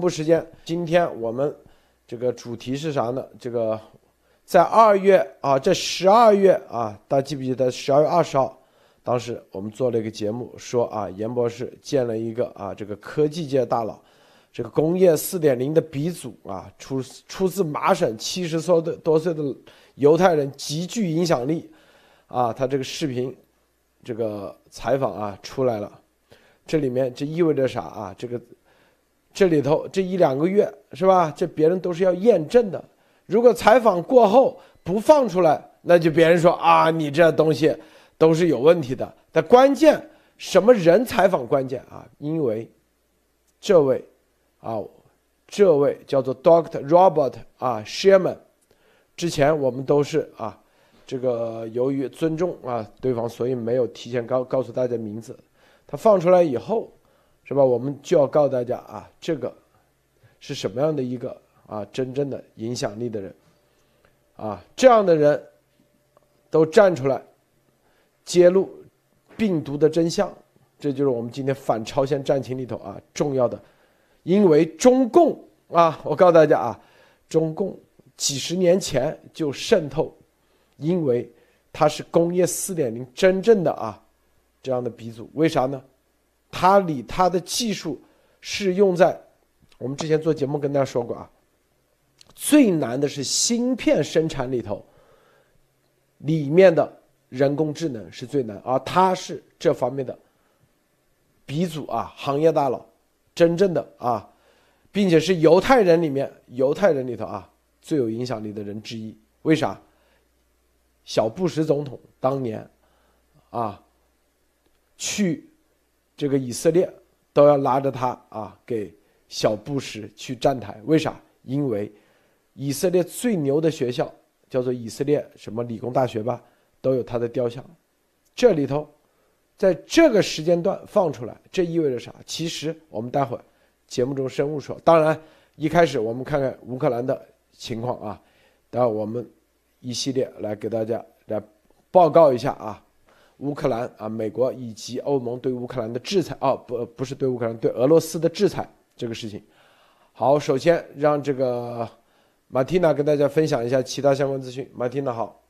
布时间，今天我们这个主题是啥呢？这个在二月啊，这十二月啊，大家记不记得十二月二十号，当时我们做了一个节目，说啊，严博士见了一个啊，这个科技界大佬，这个工业四点零的鼻祖啊，出出自麻省七十多的多岁的犹太人，极具影响力啊，他这个视频这个采访啊出来了，这里面这意味着啥啊？这个。这里头这一两个月是吧？这别人都是要验证的。如果采访过后不放出来，那就别人说啊，你这东西都是有问题的。但关键什么人采访关键啊？因为这位啊，这位叫做 Doctor Robert 啊，Sherman，之前我们都是啊，这个由于尊重啊对方，所以没有提前告告诉大家名字。他放出来以后。是吧？我们就要告诉大家啊，这个是什么样的一个啊真正的影响力的人啊？这样的人都站出来揭露病毒的真相，这就是我们今天反超限战情里头啊重要的。因为中共啊，我告诉大家啊，中共几十年前就渗透，因为它是工业四点零真正的啊这样的鼻祖。为啥呢？它里它的技术是用在我们之前做节目跟大家说过啊，最难的是芯片生产里头，里面的人工智能是最难，而它是这方面的鼻祖啊，行业大佬，真正的啊，并且是犹太人里面犹太人里头啊最有影响力的人之一。为啥？小布什总统当年啊去。这个以色列都要拉着他啊，给小布什去站台。为啥？因为以色列最牛的学校叫做以色列什么理工大学吧，都有他的雕像。这里头，在这个时间段放出来，这意味着啥？其实我们待会儿节目中深入说。当然，一开始我们看看乌克兰的情况啊，待会我们一系列来给大家来报告一下啊。乌克兰啊，美国以及欧盟对乌克兰的制裁哦，不不是对乌克兰，对俄罗斯的制裁这个事情。好，首先让这个马蒂娜跟大家分享一下其他相关资讯。马蒂娜好，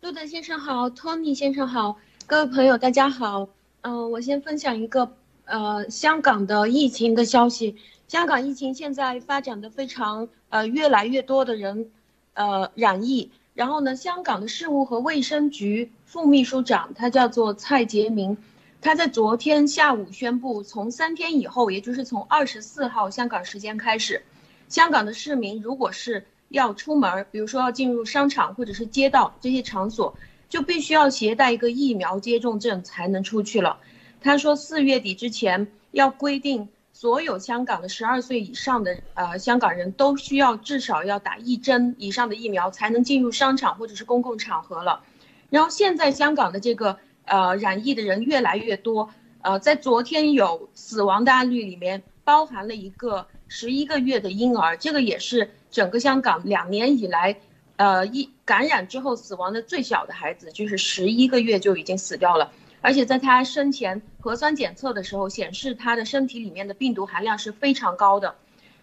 路德先生好，托尼先生好，各位朋友大家好。嗯，我先分享一个呃香港的疫情的消息。香港疫情现在发展的非常呃，越来越多的人呃染疫。然后呢，香港的事务和卫生局副秘书长，他叫做蔡杰明，他在昨天下午宣布，从三天以后，也就是从二十四号香港时间开始，香港的市民如果是要出门，比如说要进入商场或者是街道这些场所，就必须要携带一个疫苗接种证才能出去了。他说四月底之前要规定。所有香港的十二岁以上的呃香港人都需要至少要打一针以上的疫苗才能进入商场或者是公共场合了。然后现在香港的这个呃染疫的人越来越多，呃，在昨天有死亡的案例里面包含了一个十一个月的婴儿，这个也是整个香港两年以来，呃一感染之后死亡的最小的孩子，就是十一个月就已经死掉了。而且在他生前核酸检测的时候，显示他的身体里面的病毒含量是非常高的。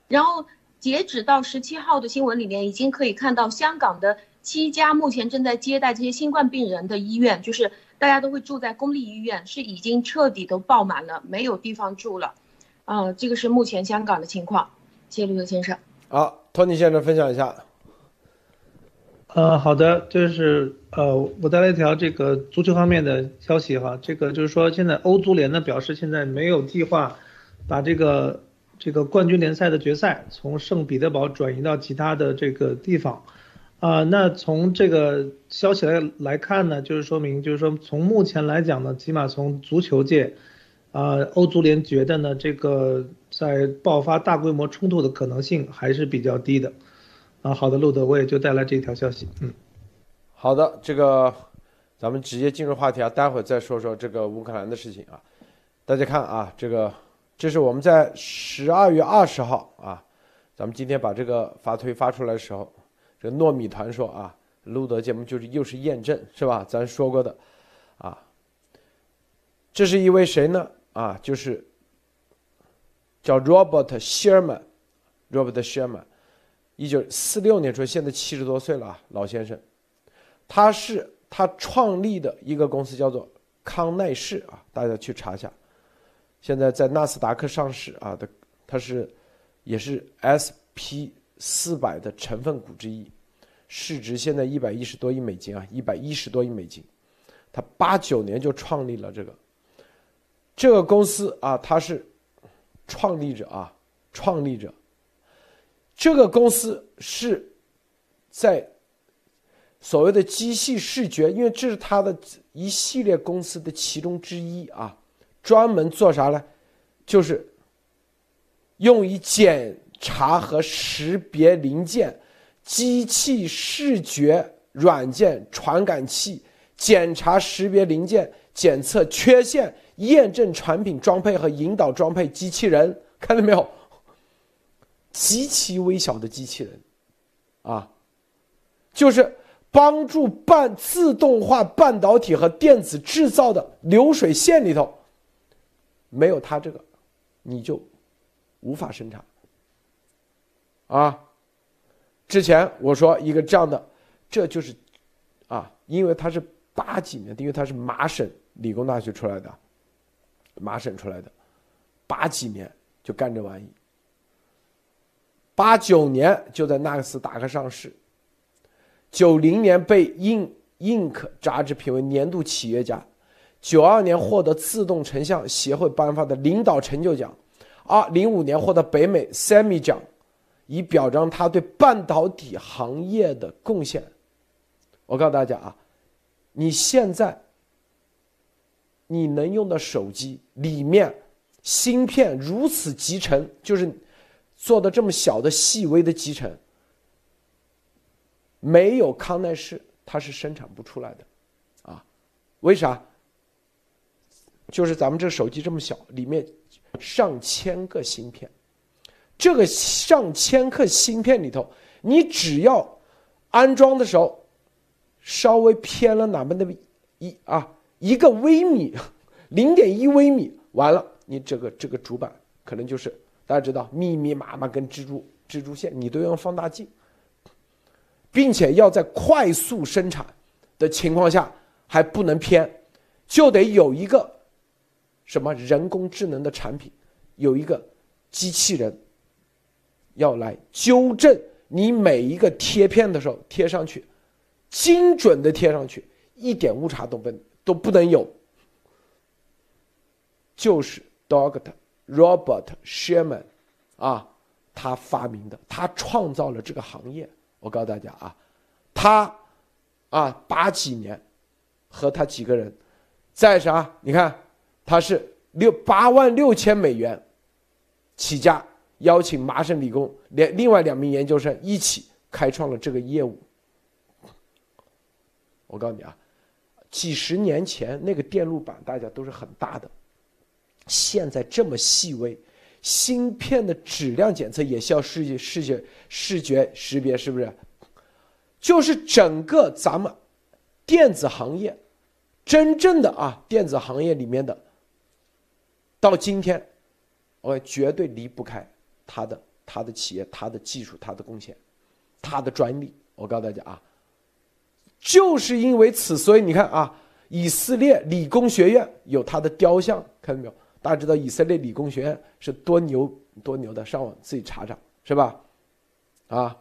然后截止到十七号的新闻里面，已经可以看到香港的七家目前正在接待这些新冠病人的医院，就是大家都会住在公立医院，是已经彻底都爆满了，没有地方住了。啊，这个是目前香港的情况。谢谢刘先生。好，托尼先生分享一下。呃，好的，就是呃，我带来一条这个足球方面的消息哈，这个就是说现在欧足联呢表示现在没有计划把这个这个冠军联赛的决赛从圣彼得堡转移到其他的这个地方，啊，那从这个消息来来看呢，就是说明就是说从目前来讲呢，起码从足球界，啊，欧足联觉得呢，这个在爆发大规模冲突的可能性还是比较低的。啊，好的，路德，我也就带来这一条消息。嗯，好的，这个咱们直接进入话题啊，待会儿再说说这个乌克兰的事情啊。大家看啊，这个这是我们在十二月二十号啊，咱们今天把这个发推发出来的时候，这个糯米团说啊，路德节目就是又是验证是吧？咱说过的啊，这是一位谁呢？啊，就是叫 Robert Sherman，Robert Sherman，一九四六年出生，现在七十多岁了啊，老先生。他是他创立的一个公司叫做康奈氏啊，大家去查一下。现在在纳斯达克上市啊的，它是也是 SP 四百的成分股之一，市值现在一百一十多亿美金啊，一百一十多亿美金。他八九年就创立了这个这个公司啊，他是创立者啊，创立者。这个公司是在所谓的机器视觉，因为这是他的一系列公司的其中之一啊，专门做啥呢？就是用于检查和识别零件、机器视觉软件、传感器。检查识别零件、检测缺陷、验证产品装配和引导装配机器人，看到没有？极其微小的机器人，啊，就是帮助半自动化半导体和电子制造的流水线里头，没有它这个，你就无法生产。啊，之前我说一个这样的，这就是，啊，因为它是。八几年的，因为他是麻省理工大学出来的，麻省出来的，八几年就干这玩意，八九年就在纳斯达克上市，九零年被《印 Inc》杂志评为年度企业家，九二年获得自动成像协会颁发的领导成就奖，二零五年获得北美 SEMI 奖，以表彰他对半导体行业的贡献。我告诉大家啊。你现在，你能用的手机里面芯片如此集成，就是做的这么小的细微的集成，没有康奈氏它是生产不出来的，啊，为啥？就是咱们这手机这么小，里面上千个芯片，这个上千克芯片里头，你只要安装的时候。稍微偏了哪么那么一啊一个微米，零点一微米，完了，你这个这个主板可能就是大家知道密密麻麻跟蜘蛛蜘蛛线，你都用放大镜，并且要在快速生产的情况下还不能偏，就得有一个什么人工智能的产品，有一个机器人要来纠正你每一个贴片的时候贴上去。精准的贴上去，一点误差都不都不能有。就是 Doctor Robert Sherman，啊，他发明的，他创造了这个行业。我告诉大家啊，他啊八几年和他几个人在啥？你看他是六八万六千美元起家，邀请麻省理工连另外两名研究生一起开创了这个业务。我告诉你啊，几十年前那个电路板大家都是很大的，现在这么细微，芯片的质量检测也需要视觉视觉视觉识别，是不是？就是整个咱们电子行业，真正的啊电子行业里面的，到今天，我绝对离不开他的他的企业、他的技术、他的贡献、他的专利。我告诉大家啊。就是因为此，所以你看啊，以色列理工学院有他的雕像，看到没有？大家知道以色列理工学院是多牛多牛的，上网自己查查，是吧？啊，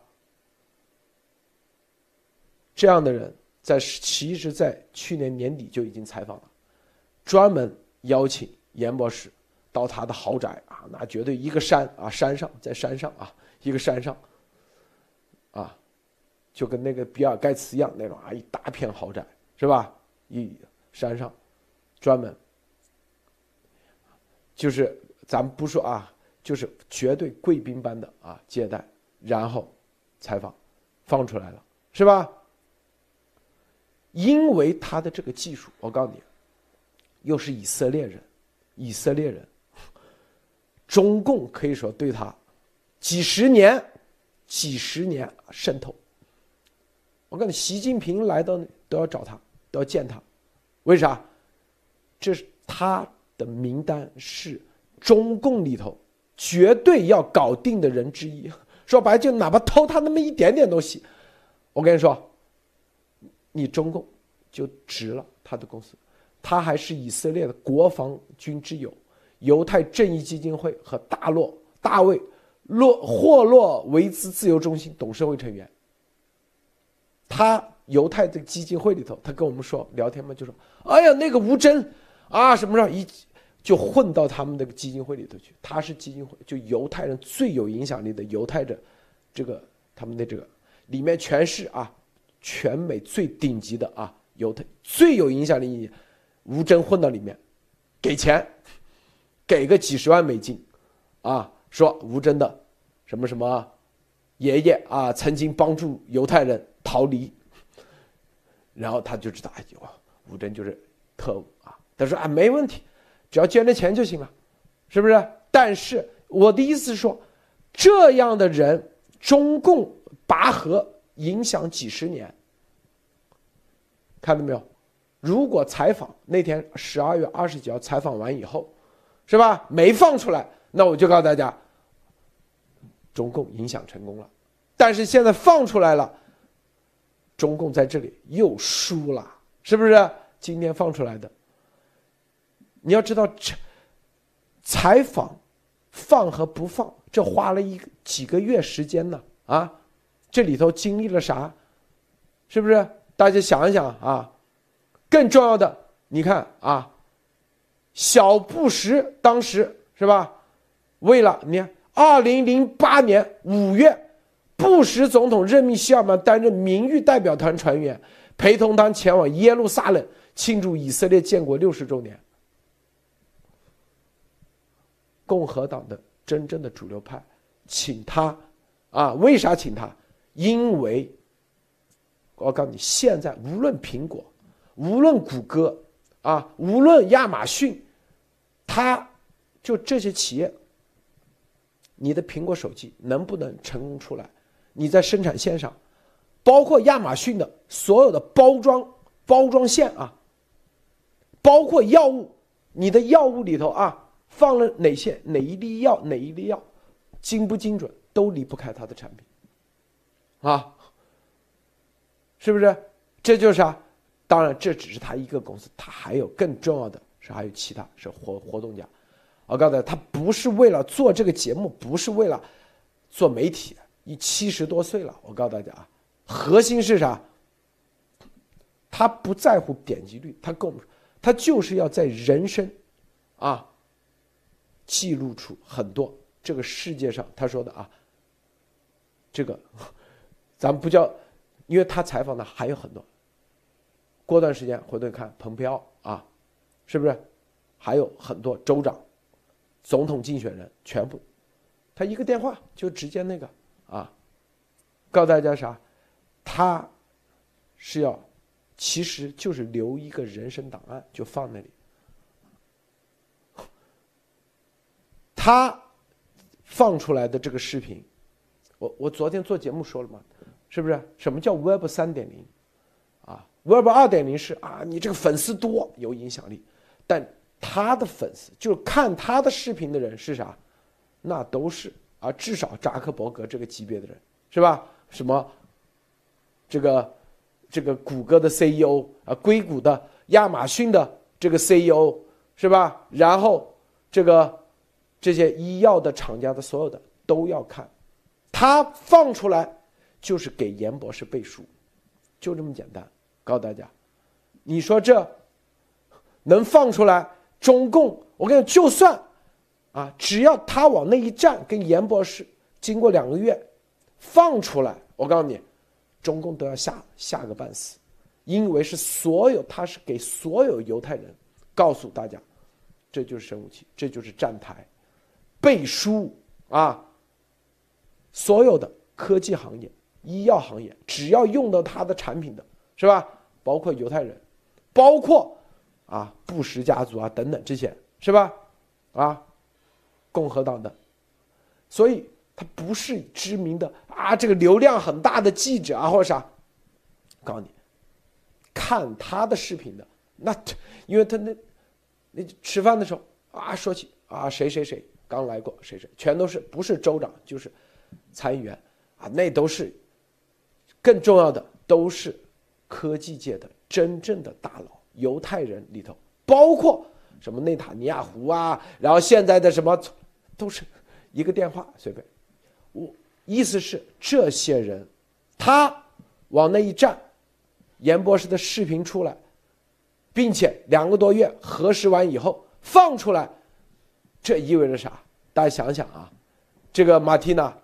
这样的人在其实，在去年年底就已经采访了，专门邀请严博士到他的豪宅啊，那绝对一个山啊，山上在山上啊，一个山上，啊。就跟那个比尔盖茨一样那种啊，一大片豪宅是吧？一山上，专门，就是咱们不说啊，就是绝对贵宾般的啊接待，然后采访，放出来了是吧？因为他的这个技术，我告诉你，又是以色列人，以色列人，中共可以说对他几十年、几十年渗透。我告诉你，习近平来到都要找他，都要见他，为啥？这是他的名单是中共里头绝对要搞定的人之一。说白，就哪怕偷他那么一点点东西，我跟你说，你中共就值了他的公司。他还是以色列的国防军之友、犹太正义基金会和大洛大卫洛霍洛维兹自由中心董事会成员。他犹太这个基金会里头，他跟我们说聊天嘛，就说：“哎呀，那个吴征啊，什么什么一就混到他们那个基金会里头去。他是基金会，就犹太人最有影响力的犹太人，这个他们的这个里面全是啊，全美最顶级的啊，犹太最有影响力。”吴征混到里面，给钱，给个几十万美金，啊，说吴征的什么什么爷爷啊，曾经帮助犹太人逃离，然后他就知道，哎呦，吴征就是特务啊。他说啊，没问题，只要捐点钱就行了，是不是？但是我的意思是说，这样的人，中共拔河影响几十年，看到没有？如果采访那天十二月二十几号采访完以后，是吧？没放出来，那我就告诉大家，中共影响成功了。但是现在放出来了，中共在这里又输了，是不是？今天放出来的，你要知道，这采访放和不放，这花了一几个月时间呢？啊，这里头经历了啥？是不是？大家想一想啊。更重要的，你看啊，小布什当时是吧？为了你看，二零零八年五月，布什总统任命希尔曼担任名誉代表团船员，陪同他前往耶路撒冷庆祝以色列建国六十周年。共和党的真正的主流派，请他啊？为啥请他？因为，我告诉你，现在无论苹果。无论谷歌，啊，无论亚马逊，他就这些企业，你的苹果手机能不能成功出来？你在生产线上，包括亚马逊的所有的包装包装线啊，包括药物，你的药物里头啊放了哪些哪一粒药哪一粒药，精不精准都离不开它的产品，啊，是不是？这就是啊。当然，这只是他一个公司，他还有更重要的是还有其他是活活动家。我告诉他，他不是为了做这个节目，不是为了做媒体。你七十多岁了，我告诉大家啊，核心是啥？他不在乎点击率，他跟我们说，他就是要在人生啊记录出很多这个世界上他说的啊，这个咱们不叫，因为他采访的还有很多。过段时间回头看，蓬佩奥啊，是不是还有很多州长、总统竞选人全部，他一个电话就直接那个啊，告诉大家啥？他是要，其实就是留一个人生档案，就放那里。他放出来的这个视频，我我昨天做节目说了嘛，是不是？什么叫 Web 三点零啊？Web 二点零是啊，你这个粉丝多有影响力，但他的粉丝就是看他的视频的人是啥？那都是啊，至少扎克伯格这个级别的人是吧？什么这个这个谷歌的 CEO 啊，硅谷的、亚马逊的这个 CEO 是吧？然后这个这些医药的厂家的所有的都要看，他放出来就是给严博士背书，就这么简单。告诉大家，你说这能放出来？中共，我跟你就算啊，只要他往那一站，跟严博士经过两个月放出来，我告诉你，中共都要吓吓个半死，因为是所有他是给所有犹太人告诉大家，这就是生武器，这就是站台背书啊，所有的科技行业、医药行业，只要用到他的产品的。是吧？包括犹太人，包括啊布什家族啊等等这些，是吧？啊，共和党的，所以他不是知名的啊，这个流量很大的记者啊或者啥。告诉你，看他的视频的那，因为他那那吃饭的时候啊说起啊谁谁谁刚来过，谁谁全都是不是州长就是参议员啊，那都是更重要的，都是科技界的真正的大佬，犹太人里头，包括什么内塔尼亚胡啊，然后现在的什么都是一个电话随便，我意思是这些人，他往那一站，严博士的视频出来，并且两个多月核实完以后放出来。这意味着啥？大家想想啊，这个马蒂娜。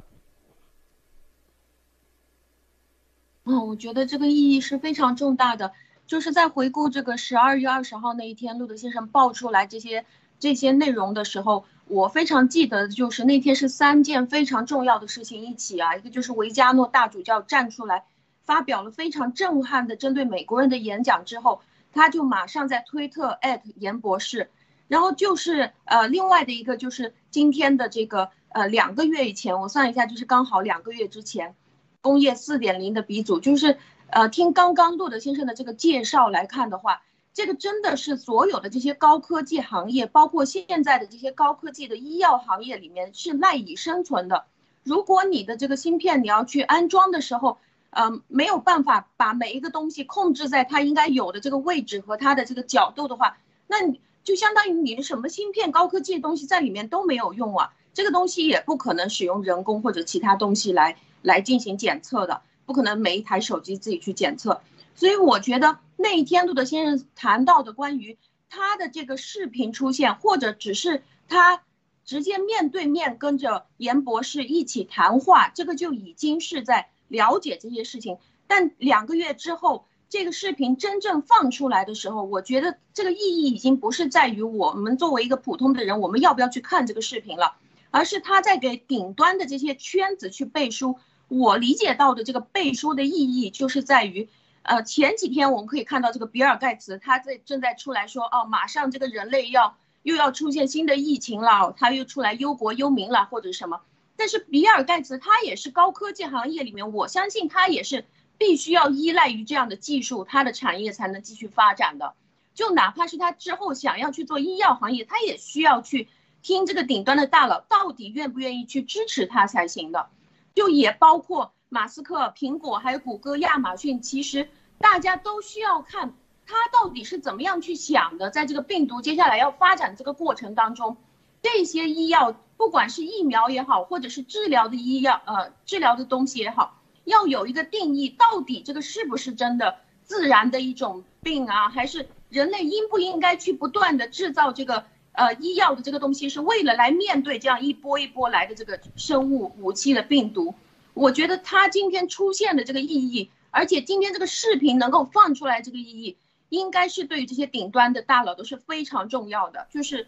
嗯，我觉得这个意义是非常重大的。就是在回顾这个十二月二十号那一天，路德先生爆出来这些这些内容的时候，我非常记得，就是那天是三件非常重要的事情一起啊。一个就是维加诺大主教站出来，发表了非常震撼的针对美国人的演讲之后，他就马上在推特严博士。然后就是呃，另外的一个就是今天的这个呃，两个月以前，我算一下，就是刚好两个月之前，工业四点零的鼻祖，就是呃，听刚刚路德先生的这个介绍来看的话，这个真的是所有的这些高科技行业，包括现在的这些高科技的医药行业里面是赖以生存的。如果你的这个芯片你要去安装的时候，呃，没有办法把每一个东西控制在它应该有的这个位置和它的这个角度的话，那你。就相当于你的什么芯片、高科技的东西在里面都没有用啊，这个东西也不可能使用人工或者其他东西来来进行检测的，不可能每一台手机自己去检测。所以我觉得那一天路德先生谈到的关于他的这个视频出现，或者只是他直接面对面跟着严博士一起谈话，这个就已经是在了解这些事情。但两个月之后。这个视频真正放出来的时候，我觉得这个意义已经不是在于我们作为一个普通的人，我们要不要去看这个视频了，而是他在给顶端的这些圈子去背书。我理解到的这个背书的意义，就是在于，呃，前几天我们可以看到这个比尔盖茨他在正在出来说，哦，马上这个人类要又要出现新的疫情了，他又出来忧国忧民了或者什么。但是比尔盖茨他也是高科技行业里面，我相信他也是。必须要依赖于这样的技术，它的产业才能继续发展的。就哪怕是他之后想要去做医药行业，他也需要去听这个顶端的大佬到底愿不愿意去支持他才行的。就也包括马斯克、苹果还有谷歌、亚马逊，其实大家都需要看他到底是怎么样去想的。在这个病毒接下来要发展这个过程当中，这些医药，不管是疫苗也好，或者是治疗的医药，呃，治疗的东西也好。要有一个定义，到底这个是不是真的自然的一种病啊？还是人类应不应该去不断的制造这个呃医药的这个东西，是为了来面对这样一波一波来的这个生物武器的病毒？我觉得他今天出现的这个意义，而且今天这个视频能够放出来这个意义，应该是对于这些顶端的大佬都是非常重要的。就是，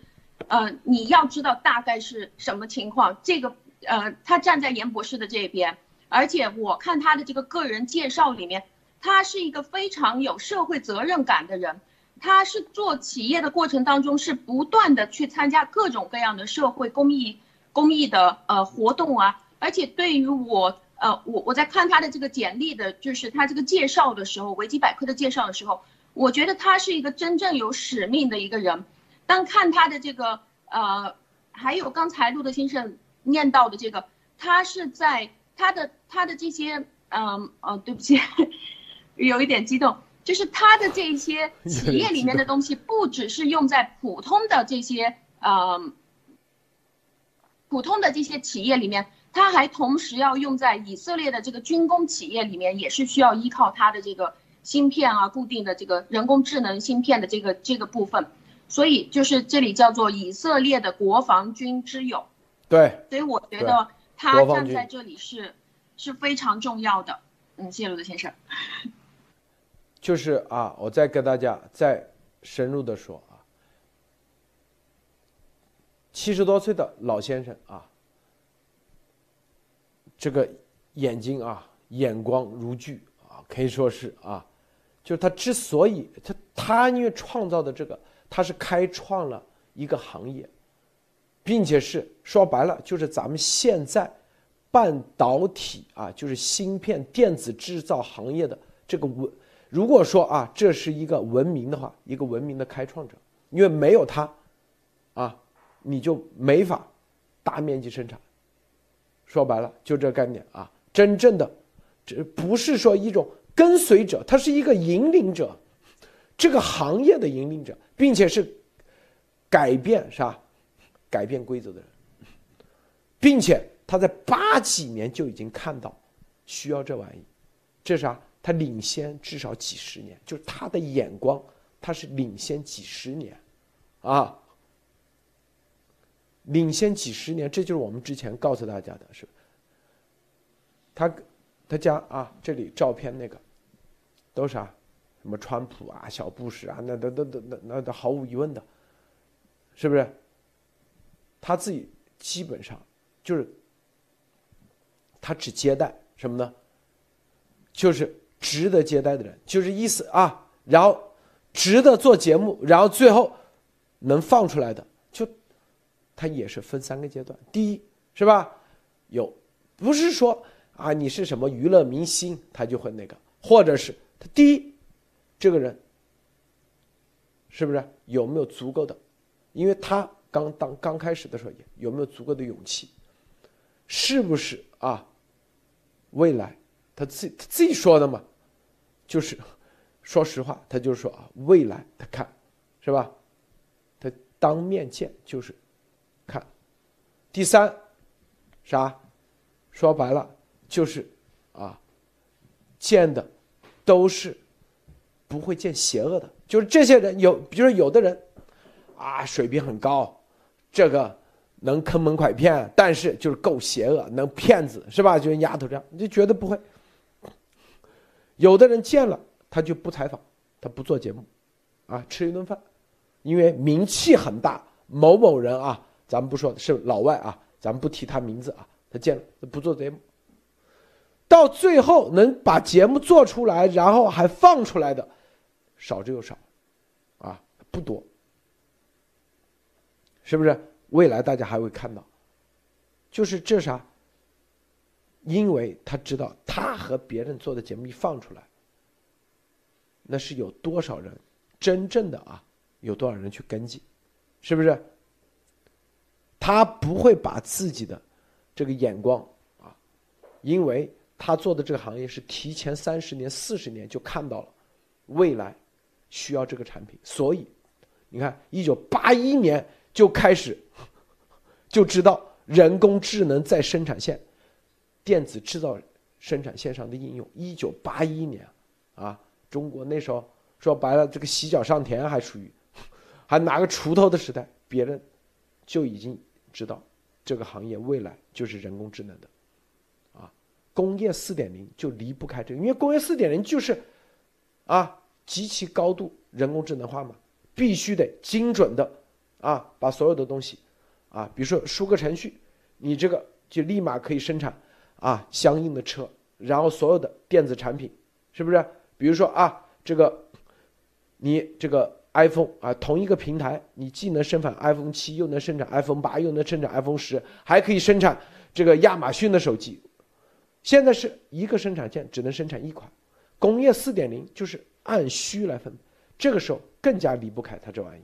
呃，你要知道大概是什么情况。这个呃，他站在严博士的这边。而且我看他的这个个人介绍里面，他是一个非常有社会责任感的人。他是做企业的过程当中，是不断的去参加各种各样的社会公益公益的呃活动啊。而且对于我呃我我在看他的这个简历的，就是他这个介绍的时候，维基百科的介绍的时候，我觉得他是一个真正有使命的一个人。当看他的这个呃，还有刚才陆德先生念到的这个，他是在。他的他的这些，嗯哦，对不起，有一点激动，就是他的这些企业里面的东西，不只是用在普通的这些，嗯，普通的这些企业里面，他还同时要用在以色列的这个军工企业里面，也是需要依靠他的这个芯片啊，固定的这个人工智能芯片的这个这个部分，所以就是这里叫做以色列的国防军之友。对，所以我觉得。他站在这里是是非常重要的，嗯，谢谢罗德先生。就是啊，我再跟大家再深入的说啊，七十多岁的老先生啊，这个眼睛啊，眼光如炬啊，可以说是啊，就是他之所以他他因为创造的这个，他是开创了一个行业。并且是说白了，就是咱们现在半导体啊，就是芯片电子制造行业的这个文，如果说啊，这是一个文明的话，一个文明的开创者，因为没有他，啊，你就没法大面积生产。说白了，就这概念啊，真正的，这不是说一种跟随者，他是一个引领者，这个行业的引领者，并且是改变是吧？改变规则的人，并且他在八几年就已经看到需要这玩意，这啥？他领先至少几十年，就是他的眼光，他是领先几十年，啊，领先几十年，这就是我们之前告诉大家的，是。他，他家啊，这里照片那个，都是啊，什么川普啊、小布什啊，那都都都那那都毫无疑问的，是不是？他自己基本上就是，他只接待什么呢？就是值得接待的人，就是意思啊。然后值得做节目，然后最后能放出来的，就他也是分三个阶段。第一是吧？有不是说啊，你是什么娱乐明星，他就会那个，或者是他第一这个人是不是有没有足够的？因为他。刚当刚开始的时候，有没有足够的勇气？是不是啊？未来他自他自己说的嘛，就是说实话，他就是说啊，未来他看是吧？他当面见就是看。第三，啥？说白了就是啊，见的都是不会见邪恶的，就是这些人有，比如说有的人啊，水平很高。这个能坑蒙拐骗，但是就是够邪恶，能骗子是吧？就像丫头这样，你就绝对不会。有的人见了他就不采访，他不做节目，啊，吃一顿饭，因为名气很大。某某人啊，咱们不说是老外啊，咱们不提他名字啊，他见了不做节目，到最后能把节目做出来，然后还放出来的，少之又少，啊，不多。是不是未来大家还会看到？就是这啥？因为他知道他和别人做的节目一放出来，那是有多少人真正的啊？有多少人去跟进？是不是？他不会把自己的这个眼光啊，因为他做的这个行业是提前三十年、四十年就看到了未来需要这个产品，所以你看，一九八一年。就开始就知道人工智能在生产线、电子制造生产线上的应用。一九八一年，啊，中国那时候说白了，这个洗脚上田还属于 还拿个锄头的时代，别人就已经知道这个行业未来就是人工智能的，啊，工业四点零就离不开这个，因为工业四点零就是啊极其高度人工智能化嘛，必须得精准的。啊，把所有的东西，啊，比如说输个程序，你这个就立马可以生产啊相应的车，然后所有的电子产品，是不是？比如说啊，这个你这个 iPhone 啊，同一个平台，你既能生产 iPhone 七，又能生产 iPhone 八，又能生产 iPhone 十，还可以生产这个亚马逊的手机。现在是一个生产线只能生产一款，工业四点零就是按需来分，这个时候更加离不开它这玩意。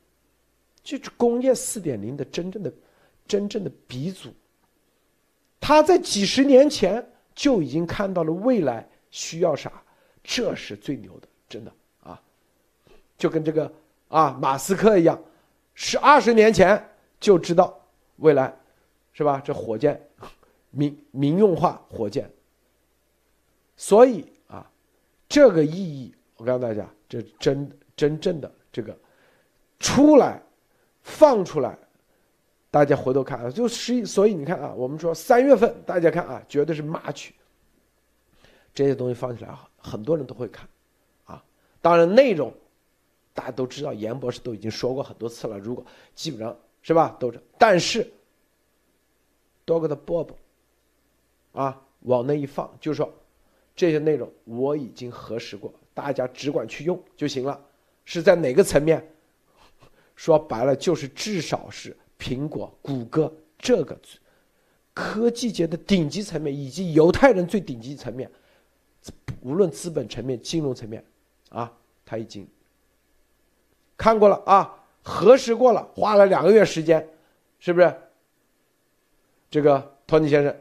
就是工业四点零的真正的、真正的鼻祖。他在几十年前就已经看到了未来需要啥，这是最牛的，真的啊！就跟这个啊马斯克一样，是二十年前就知道未来，是吧？这火箭民民用化火箭，所以啊，这个意义我告诉大家，这真真正的这个出来。放出来，大家回头看啊，就十一，所以你看啊，我们说三月份，大家看啊，绝对是 March，这些东西放起来，很多人都会看，啊，当然内容大家都知道，严博士都已经说过很多次了，如果基本上是吧，都是，但是多个的 Bob，啊，往那一放，就说这些内容我已经核实过，大家只管去用就行了，是在哪个层面？说白了就是至少是苹果、谷歌这个科技界的顶级层面，以及犹太人最顶级层面，无论资本层面、金融层面，啊，他已经看过了啊，核实过了，花了两个月时间，是不是？这个托尼先生。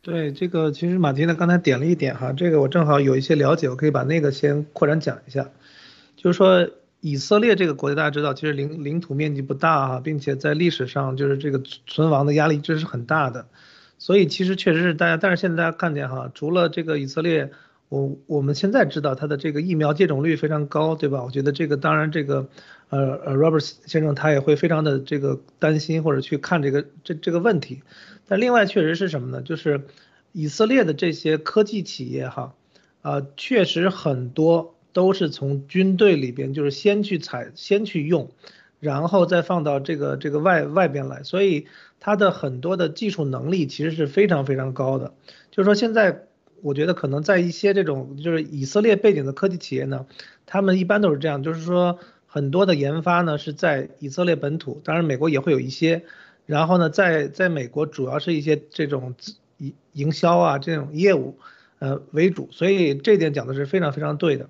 对这个，其实马丁呢刚才点了一点哈，这个我正好有一些了解，我可以把那个先扩展讲一下。就是说，以色列这个国家大家知道，其实领领土面积不大哈，并且在历史上就是这个存亡的压力这是很大的，所以其实确实是大家，但是现在大家看见哈，除了这个以色列，我我们现在知道它的这个疫苗接种率非常高，对吧？我觉得这个当然这个呃呃 Robert 先生他也会非常的这个担心或者去看这个这这个问题。但另外确实是什么呢？就是以色列的这些科技企业哈，啊，确实很多都是从军队里边就是先去采先去用，然后再放到这个这个外外边来，所以它的很多的技术能力其实是非常非常高的。就是说现在我觉得可能在一些这种就是以色列背景的科技企业呢，他们一般都是这样，就是说很多的研发呢是在以色列本土，当然美国也会有一些。然后呢，在在美国主要是一些这种营营销啊这种业务，呃为主，所以这点讲的是非常非常对的。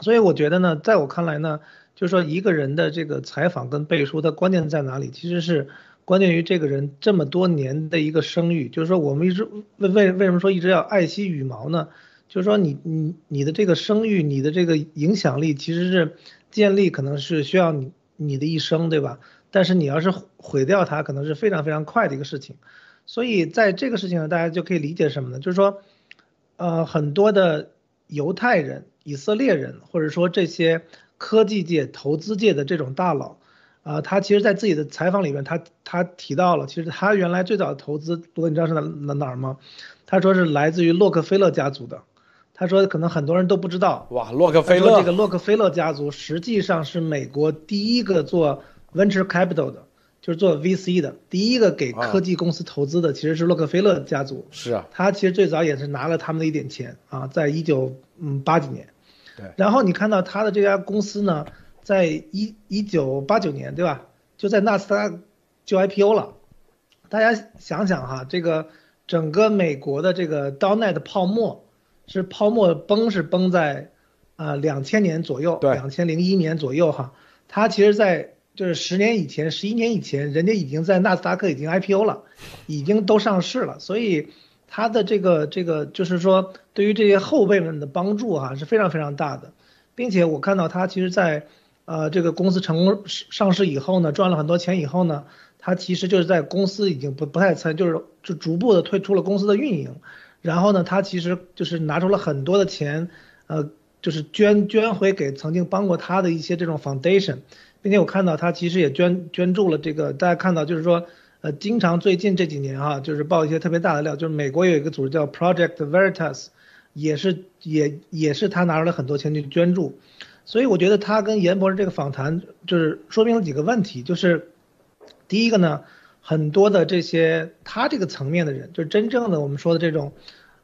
所以我觉得呢，在我看来呢，就是说一个人的这个采访跟背书，它关键在哪里？其实是关键于这个人这么多年的一个声誉。就是说我们一直为为为什么说一直要爱惜羽毛呢？就是说你你你的这个声誉，你的这个影响力，其实是建立可能是需要你你的一生，对吧？但是你要是毁掉它，可能是非常非常快的一个事情，所以在这个事情呢，大家就可以理解什么呢？就是说，呃，很多的犹太人、以色列人，或者说这些科技界、投资界的这种大佬，啊，他其实在自己的采访里面，他他提到了，其实他原来最早的投资，不过你知道是哪哪哪儿吗？他说是来自于洛克菲勒家族的，他说可能很多人都不知道，哇，洛克菲勒这个洛克菲勒家族实际上是美国第一个做。Venture capital 的，就是做 VC 的，第一个给科技公司投资的其实是洛克菲勒家族。是啊，他其实最早也是拿了他们的一点钱啊，在一九嗯八几年。对。然后你看到他的这家公司呢，在一一九八九年，对吧？就在纳斯达克就 IPO 了。大家想想哈，这个整个美国的这个 DotNet 泡沫，是泡沫崩是崩在啊两千年左右，两千零一年左右哈。它其实，在就是十年以前，十一年以前，人家已经在纳斯达克已经 IPO 了，已经都上市了，所以他的这个这个就是说，对于这些后辈们的帮助哈是非常非常大的，并且我看到他其实，在呃这个公司成功上市以后呢，赚了很多钱以后呢，他其实就是在公司已经不不太参，就是就逐步的退出了公司的运营，然后呢，他其实就是拿出了很多的钱，呃，就是捐捐回给曾经帮过他的一些这种 foundation。并且我看到他其实也捐捐助了这个，大家看到就是说，呃，经常最近这几年哈，就是爆一些特别大的料，就是美国有一个组织叫 Project Veritas，也是也也是他拿出了很多钱去捐助，所以我觉得他跟严博士这个访谈就是说明了几个问题，就是第一个呢，很多的这些他这个层面的人，就是真正的我们说的这种，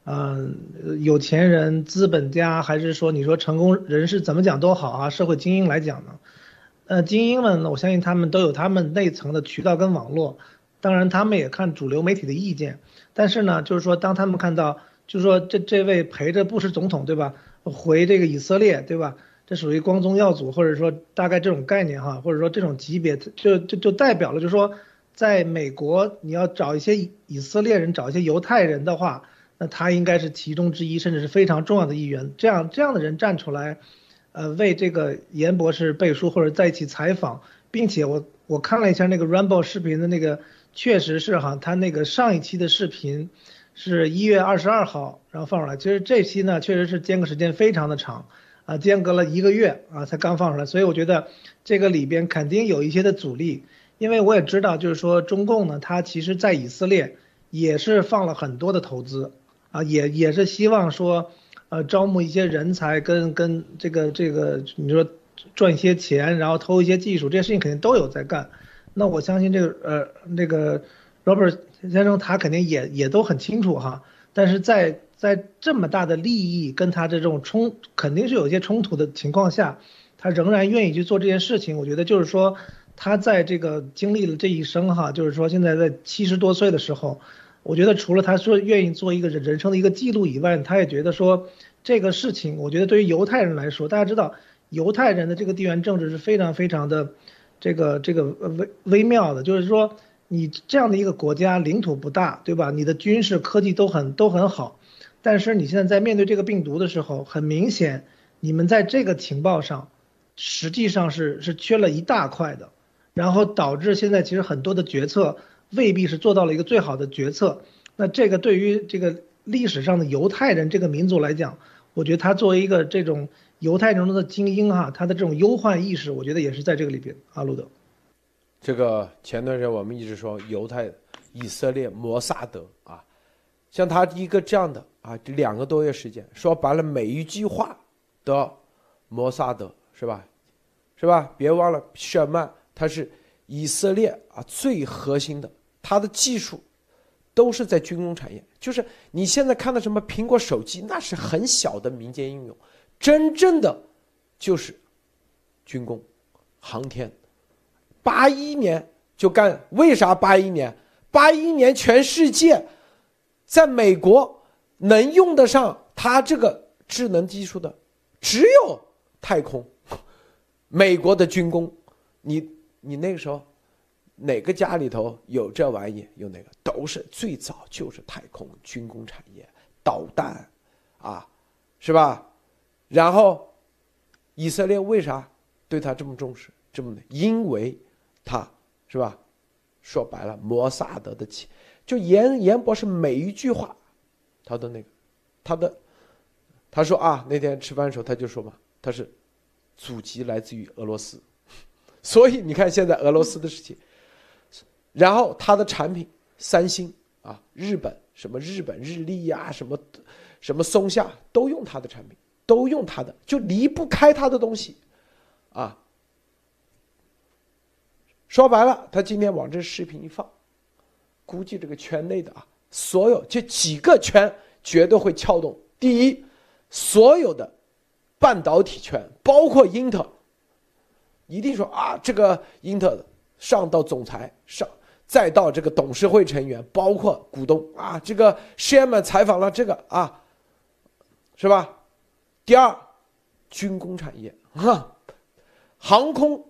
嗯，有钱人、资本家，还是说你说成功人士怎么讲都好啊，社会精英来讲呢？呃，精英们呢，我相信他们都有他们内层的渠道跟网络，当然他们也看主流媒体的意见。但是呢，就是说，当他们看到，就是说这这位陪着布什总统，对吧，回这个以色列，对吧？这属于光宗耀祖，或者说大概这种概念哈，或者说这种级别，就就就代表了，就是说，在美国你要找一些以色列人，找一些犹太人的话，那他应该是其中之一，甚至是非常重要的一员。这样这样的人站出来。呃，为这个严博士背书或者在一起采访，并且我我看了一下那个 Rumble 视频的那个，确实是哈，他那个上一期的视频是一月二十二号，然后放出来，其实这期呢确实是间隔时间非常的长，啊，间隔了一个月啊才刚放出来，所以我觉得这个里边肯定有一些的阻力，因为我也知道就是说中共呢，它其实在以色列也是放了很多的投资，啊，也也是希望说。呃，招募一些人才，跟跟这个这个，你说赚一些钱，然后偷一些技术，这些事情肯定都有在干。那我相信这个呃那个 Robert 先生他肯定也也都很清楚哈。但是在在这么大的利益跟他的这种冲，肯定是有一些冲突的情况下，他仍然愿意去做这件事情。我觉得就是说他在这个经历了这一生哈，就是说现在在七十多岁的时候。我觉得除了他说愿意做一个人人生的一个记录以外，他也觉得说这个事情，我觉得对于犹太人来说，大家知道犹太人的这个地缘政治是非常非常的这个这个微微妙的，就是说你这样的一个国家领土不大，对吧？你的军事科技都很都很好，但是你现在在面对这个病毒的时候，很明显，你们在这个情报上，实际上是是缺了一大块的，然后导致现在其实很多的决策未必是做到了一个最好的决策。那这个对于这个历史上的犹太人这个民族来讲，我觉得他作为一个这种犹太人中的精英哈，他的这种忧患意识，我觉得也是在这个里边。阿路德。这个前段时间我们一直说犹太、以色列、摩萨德啊，像他一个这样的啊，两个多月时间，说白了每一句话的摩萨德是吧？是吧？别忘了谢尔曼他是以色列啊最核心的，他的技术都是在军工产业。就是你现在看到什么苹果手机，那是很小的民间应用，真正的就是军工、航天。八一年就干，为啥八一年？八一年全世界，在美国能用得上它这个智能技术的，只有太空。美国的军工，你你那个时候，哪个家里头有这玩意？有哪个？都是最早就是太空军工产业，导弹，啊，是吧？然后，以色列为啥对他这么重视？这么的，因为。他是吧？说白了，摩萨德的气，就严严博士每一句话，他的那个，他的，他说啊，那天吃饭的时候他就说嘛，他是祖籍来自于俄罗斯，所以你看现在俄罗斯的事情，然后他的产品，三星啊，日本什么日本日立呀，什么什么松下都用他的产品，都用他的，就离不开他的东西，啊。说白了，他今天往这视频一放，估计这个圈内的啊，所有这几个圈绝对会撬动。第一，所有的半导体圈，包括英特尔，一定说啊，这个英特尔上到总裁上，再到这个董事会成员，包括股东啊，这个 Sherman 采访了这个啊，是吧？第二，军工产业啊，航空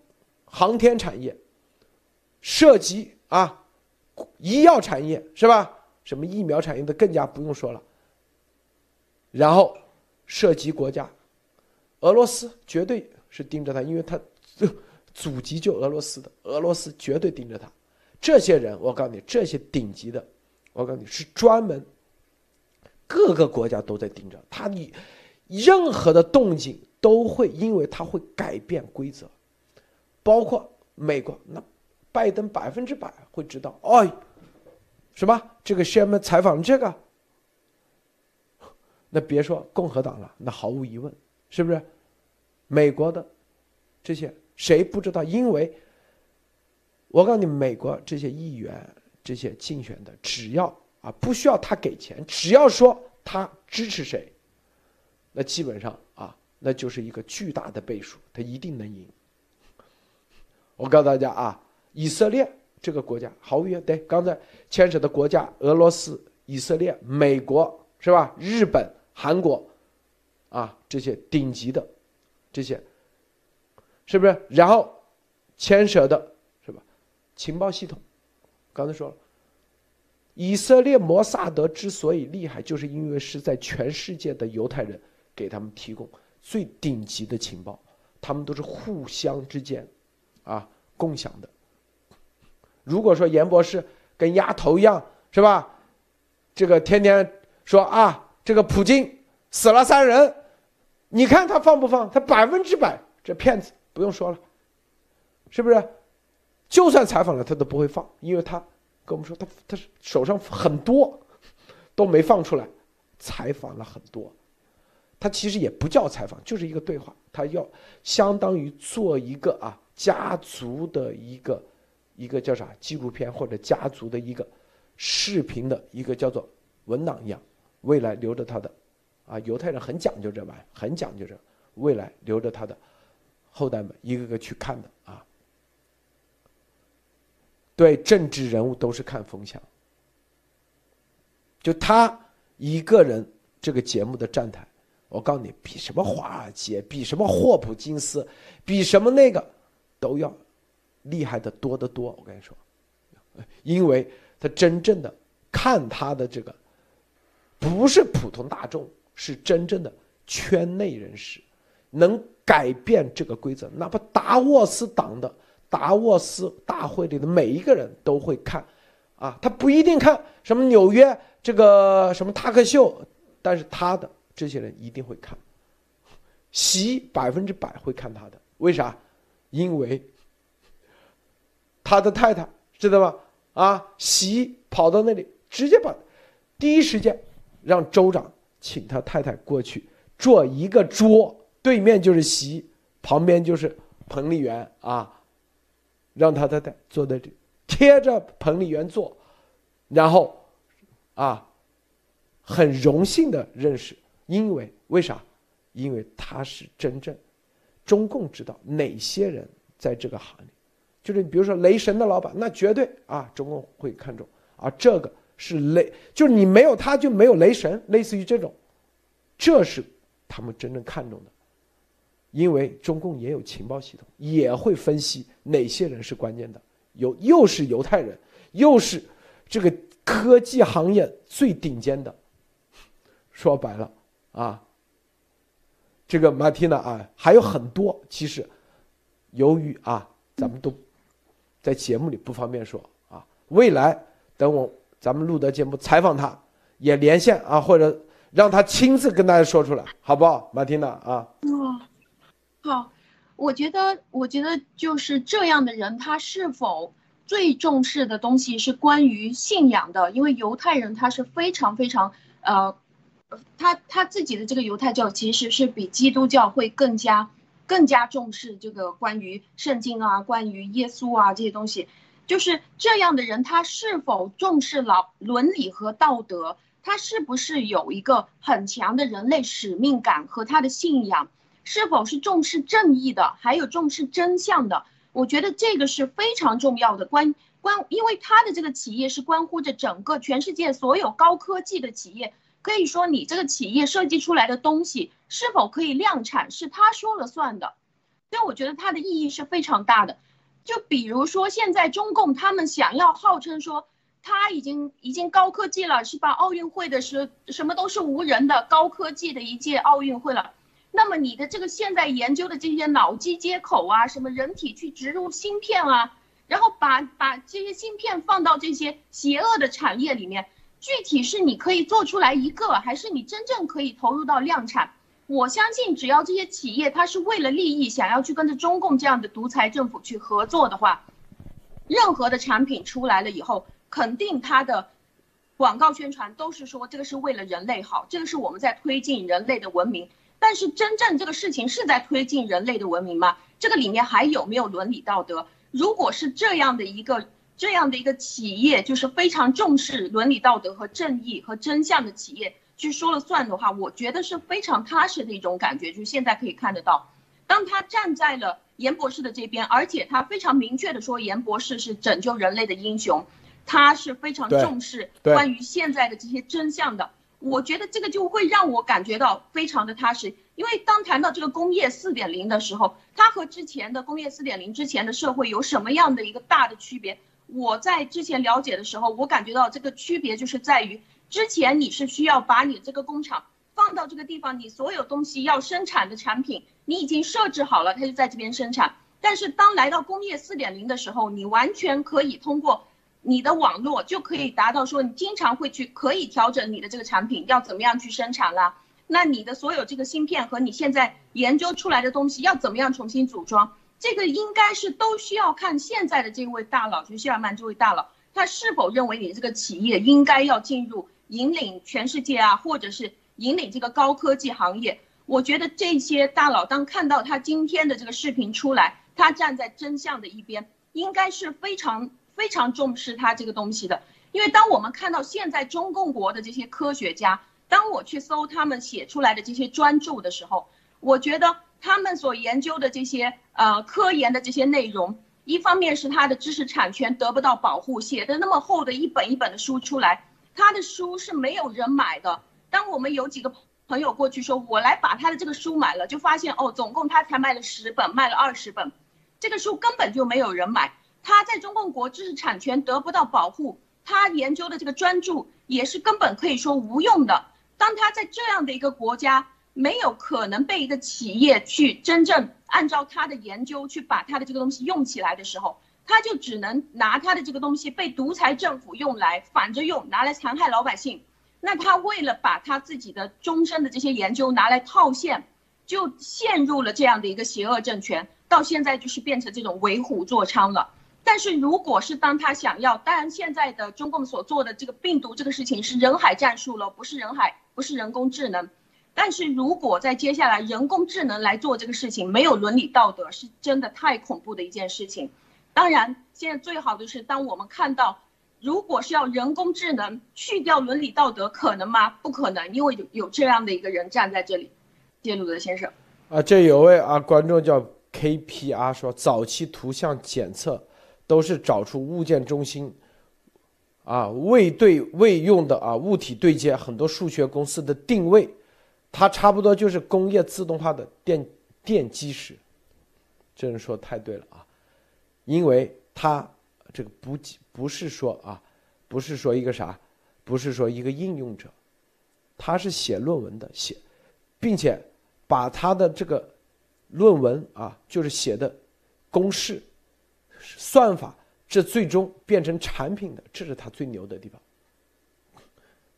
航天产业。涉及啊，医药产业是吧？什么疫苗产业的更加不用说了。然后涉及国家，俄罗斯绝对是盯着他，因为他祖籍就俄罗斯的，俄罗斯绝对盯着他。这些人，我告诉你，这些顶级的，我告诉你是专门，各个国家都在盯着他，你任何的动静都会，因为他会改变规则，包括美国那。拜登百分之百会知道，哎，什么？这个 Sherman 采访这个，那别说共和党了，那毫无疑问，是不是？美国的这些谁不知道？因为，我告诉你，美国这些议员、这些竞选的，只要啊不需要他给钱，只要说他支持谁，那基本上啊，那就是一个巨大的倍数，他一定能赢。我告诉大家啊。以色列这个国家毫无疑问，对，刚才牵扯的国家，俄罗斯、以色列、美国是吧？日本、韩国，啊，这些顶级的，这些，是不是？然后牵扯的是吧？情报系统，刚才说了，以色列摩萨德之所以厉害，就是因为是在全世界的犹太人给他们提供最顶级的情报，他们都是互相之间，啊，共享的。如果说严博士跟丫头一样，是吧？这个天天说啊，这个普京死了三人，你看他放不放？他百分之百这骗子，不用说了，是不是？就算采访了，他都不会放，因为他跟我们说，他他手上很多都没放出来，采访了很多，他其实也不叫采访，就是一个对话，他要相当于做一个啊家族的一个。一个叫啥纪录片或者家族的一个视频的一个叫做文档一样，未来留着他的，啊，犹太人很讲究这玩意，很讲究这，未来留着他的后代们一个个去看的啊。对政治人物都是看风向，就他一个人这个节目的站台，我告诉你，比什么华尔街，比什么霍普金斯，比什么那个都要。厉害的多得多，我跟你说，因为他真正的看他的这个不是普通大众，是真正的圈内人士，能改变这个规则。哪怕达沃斯党的达沃斯大会里的每一个人都会看，啊，他不一定看什么纽约这个什么塔克秀，但是他的这些人一定会看，习百分之百会看他的，为啥？因为他的太太知道吧？啊，习跑到那里，直接把第一时间让州长请他太太过去坐一个桌，对面就是习，旁边就是彭丽媛啊，让他太太坐在这贴着彭丽媛坐，然后啊，很荣幸的认识，因为为啥？因为他是真正中共知道哪些人在这个行业。就是你比如说雷神的老板，那绝对啊，中共会看重啊。这个是雷，就是你没有他就没有雷神，类似于这种，这是他们真正看重的。因为中共也有情报系统，也会分析哪些人是关键的，有又是犹太人，又是这个科技行业最顶尖的。说白了啊，这个马蒂娜啊，还有很多。其实由于啊，咱们都。在节目里不方便说啊，未来等我咱们录的节目采访他，也连线啊，或者让他亲自跟大家说出来，好不好，马蒂娜啊？哦，好，我觉得，我觉得就是这样的人，他是否最重视的东西是关于信仰的？因为犹太人他是非常非常呃，他他自己的这个犹太教其实是比基督教会更加。更加重视这个关于圣经啊，关于耶稣啊这些东西，就是这样的人，他是否重视老伦理和道德？他是不是有一个很强的人类使命感和他的信仰？是否是重视正义的，还有重视真相的？我觉得这个是非常重要的关关，因为他的这个企业是关乎着整个全世界所有高科技的企业。可以说，你这个企业设计出来的东西是否可以量产，是他说了算的。所以我觉得它的意义是非常大的。就比如说，现在中共他们想要号称说他已经已经高科技了，是吧？奥运会的是什么都是无人的高科技的一届奥运会了。那么你的这个现在研究的这些脑机接口啊，什么人体去植入芯片啊，然后把把这些芯片放到这些邪恶的产业里面。具体是你可以做出来一个，还是你真正可以投入到量产？我相信，只要这些企业它是为了利益，想要去跟着中共这样的独裁政府去合作的话，任何的产品出来了以后，肯定它的广告宣传都是说这个是为了人类好，这个是我们在推进人类的文明。但是真正这个事情是在推进人类的文明吗？这个里面还有没有伦理道德？如果是这样的一个。这样的一个企业就是非常重视伦理道德和正义和真相的企业去说了算的话，我觉得是非常踏实的一种感觉。就是现在可以看得到，当他站在了严博士的这边，而且他非常明确的说严博士是拯救人类的英雄，他是非常重视关于现在的这些真相的。我觉得这个就会让我感觉到非常的踏实，因为当谈到这个工业四点零的时候，它和之前的工业四点零之前的社会有什么样的一个大的区别？我在之前了解的时候，我感觉到这个区别就是在于，之前你是需要把你这个工厂放到这个地方，你所有东西要生产的产品，你已经设置好了，它就在这边生产。但是当来到工业四点零的时候，你完全可以通过你的网络就可以达到说，你经常会去可以调整你的这个产品要怎么样去生产啦。那你的所有这个芯片和你现在研究出来的东西要怎么样重新组装？这个应该是都需要看现在的这位大佬，就谢尔曼这位大佬，他是否认为你这个企业应该要进入引领全世界啊，或者是引领这个高科技行业？我觉得这些大佬当看到他今天的这个视频出来，他站在真相的一边，应该是非常非常重视他这个东西的。因为当我们看到现在中共国的这些科学家，当我去搜他们写出来的这些专著的时候，我觉得。他们所研究的这些呃科研的这些内容，一方面是他的知识产权得不到保护，写的那么厚的一本一本的书出来，他的书是没有人买的。当我们有几个朋友过去说，我来把他的这个书买了，就发现哦，总共他才卖了十本，卖了二十本，这个书根本就没有人买。他在中共国知识产权得不到保护，他研究的这个专著也是根本可以说无用的。当他在这样的一个国家，没有可能被一个企业去真正按照他的研究去把他的这个东西用起来的时候，他就只能拿他的这个东西被独裁政府用来反着用，拿来残害老百姓。那他为了把他自己的终身的这些研究拿来套现，就陷入了这样的一个邪恶政权，到现在就是变成这种为虎作伥了。但是如果是当他想要，当然现在的中共所做的这个病毒这个事情是人海战术了，不是人海，不是人工智能。但是如果在接下来人工智能来做这个事情，没有伦理道德，是真的太恐怖的一件事情。当然，现在最好的是，当我们看到，如果是要人工智能去掉伦理道德，可能吗？不可能，因为有有这样的一个人站在这里，谢鲁德先生。啊，这有位啊观众叫 KPR 说，早期图像检测都是找出物件中心，啊未对未用的啊物体对接，很多数学公司的定位。它差不多就是工业自动化的电电机师，这人说太对了啊，因为它这个不不是说啊，不是说一个啥，不是说一个应用者，他是写论文的写，并且把他的这个论文啊，就是写的公式、算法，这最终变成产品的，这是他最牛的地方。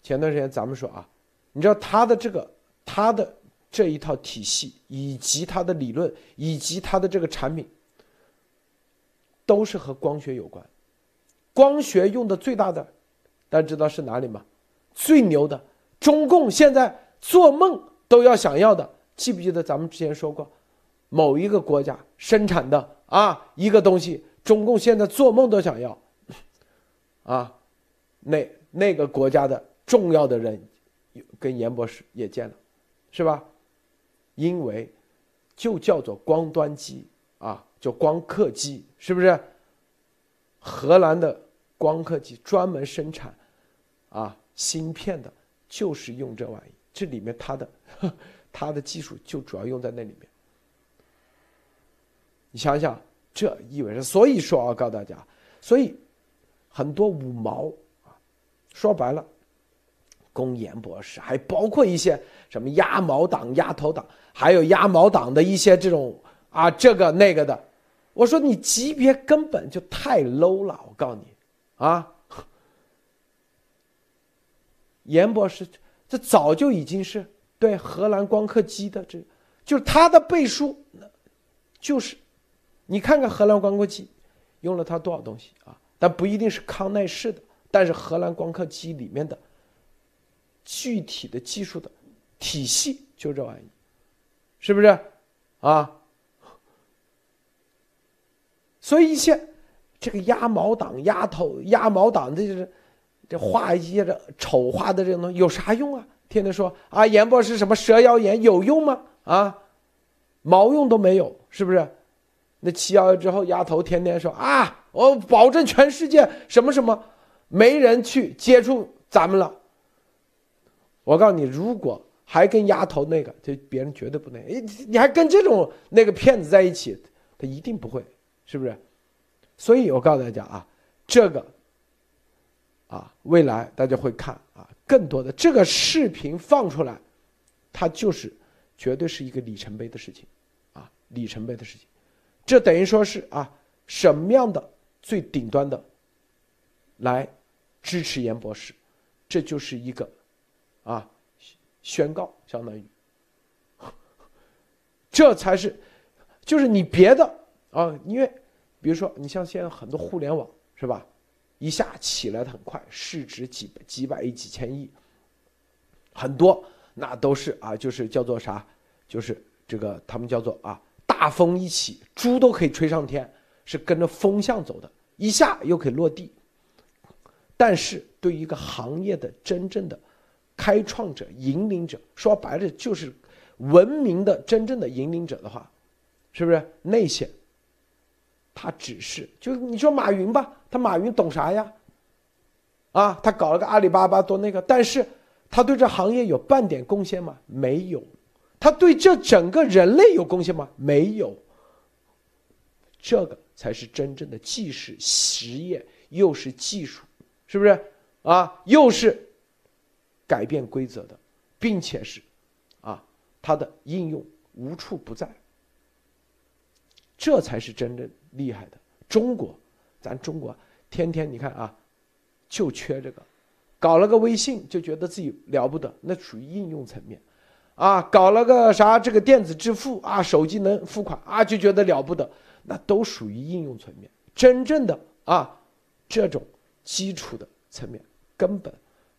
前段时间咱们说啊，你知道他的这个。他的这一套体系，以及他的理论，以及他的这个产品，都是和光学有关。光学用的最大的，大家知道是哪里吗？最牛的，中共现在做梦都要想要的。记不记得咱们之前说过，某一个国家生产的啊一个东西，中共现在做梦都想要。啊，那那个国家的重要的人，跟严博士也见了。是吧？因为就叫做光端机啊，叫光刻机，是不是？荷兰的光刻机专门生产啊芯片的，就是用这玩意。这里面它的 它的技术就主要用在那里面。你想想，这意味着，所以说啊，告诉大家，所以很多五毛啊，说白了。公研博士，还包括一些什么鸭毛党、鸭头党，还有鸭毛党的一些这种啊，这个那个的。我说你级别根本就太 low 了，我告诉你啊，严博士这早就已经是对荷兰光刻机的这，就是他的背书，就是你看看荷兰光刻机用了他多少东西啊，但不一定是康奈氏的，但是荷兰光刻机里面的。具体的技术的体系就这玩意，是不是啊？所以一些这个鸭毛党、鸭头、鸭毛党，这就是这画一些这丑化的这种东西有啥用啊？天天说啊，严博士什么蛇妖眼有用吗？啊，毛用都没有，是不是？那七幺幺之后，丫头天天说啊，我保证全世界什么什么没人去接触咱们了。我告诉你，如果还跟丫头那个，这别人绝对不那。哎，你还跟这种那个骗子在一起，他一定不会，是不是？所以我告诉大家啊，这个啊，未来大家会看啊，更多的这个视频放出来，它就是绝对是一个里程碑的事情啊，里程碑的事情。这等于说是啊，什么样的最顶端的来支持严博士，这就是一个。啊，宣告相当于，这才是，就是你别的啊，因为比如说你像现在很多互联网是吧，一下起来的很快，市值几几百亿、几千亿，很多那都是啊，就是叫做啥，就是这个他们叫做啊，大风一起，猪都可以吹上天，是跟着风向走的，一下又可以落地。但是对于一个行业的真正的。开创者、引领者，说白了就是文明的真正的引领者的话，是不是那些？他只是就你说马云吧，他马云懂啥呀？啊，他搞了个阿里巴巴多那个，但是他对这行业有半点贡献吗？没有。他对这整个人类有贡献吗？没有。这个才是真正的既是实业又是技术，是不是啊？又是改变规则的，并且是啊，它的应用无处不在，这才是真正厉害的。中国，咱中国天天你看啊，就缺这个，搞了个微信就觉得自己了不得，那属于应用层面。啊，搞了个啥这个电子支付啊，手机能付款啊，就觉得了不得，那都属于应用层面。真正的啊，这种基础的层面根本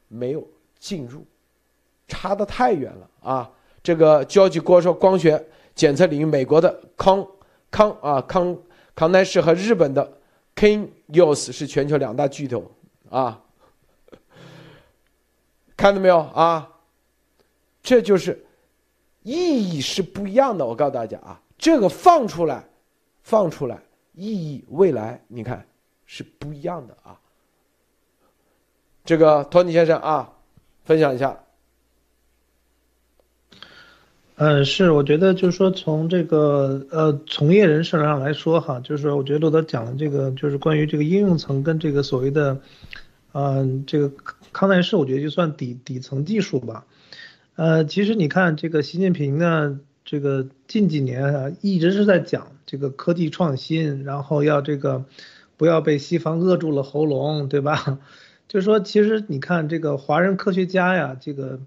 没有进入，差得太远了啊！这个交际国说光学检测领域，美国的康康啊康康奈士和日本的 King Yos 是全球两大巨头啊，看到没有啊？这就是意义是不一样的。我告诉大家啊，这个放出来，放出来，意义未来你看是不一样的啊。这个托尼先生啊，分享一下。嗯，是，我觉得就是说从这个呃从业人士上来说哈，就是我觉得罗德讲的这个就是关于这个应用层跟这个所谓的嗯这个康奈氏，我觉得就算底底层技术吧。呃，其实你看这个习近平呢，这个近几年啊一直是在讲这个科技创新，然后要这个不要被西方扼住了喉咙，对吧？就是说，其实你看这个华人科学家呀，这个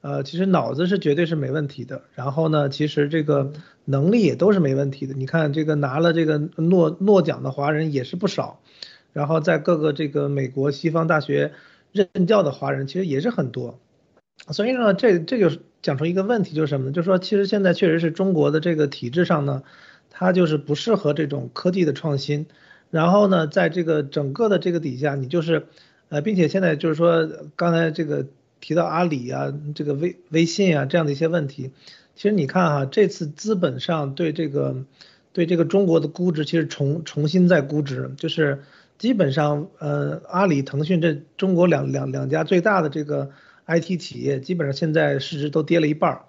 呃，其实脑子是绝对是没问题的，然后呢，其实这个能力也都是没问题的。你看这个拿了这个诺诺奖的华人也是不少，然后在各个这个美国西方大学任教的华人其实也是很多。所以呢，这这就讲出一个问题，就是什么呢？就是说，其实现在确实是中国的这个体制上呢，它就是不适合这种科技的创新。然后呢，在这个整个的这个底下，你就是，呃，并且现在就是说，刚才这个提到阿里啊，这个微微信啊这样的一些问题，其实你看哈，这次资本上对这个对这个中国的估值，其实重重新在估值，就是基本上，呃，阿里、腾讯这中国两两两家最大的这个。IT 企业基本上现在市值都跌了一半儿，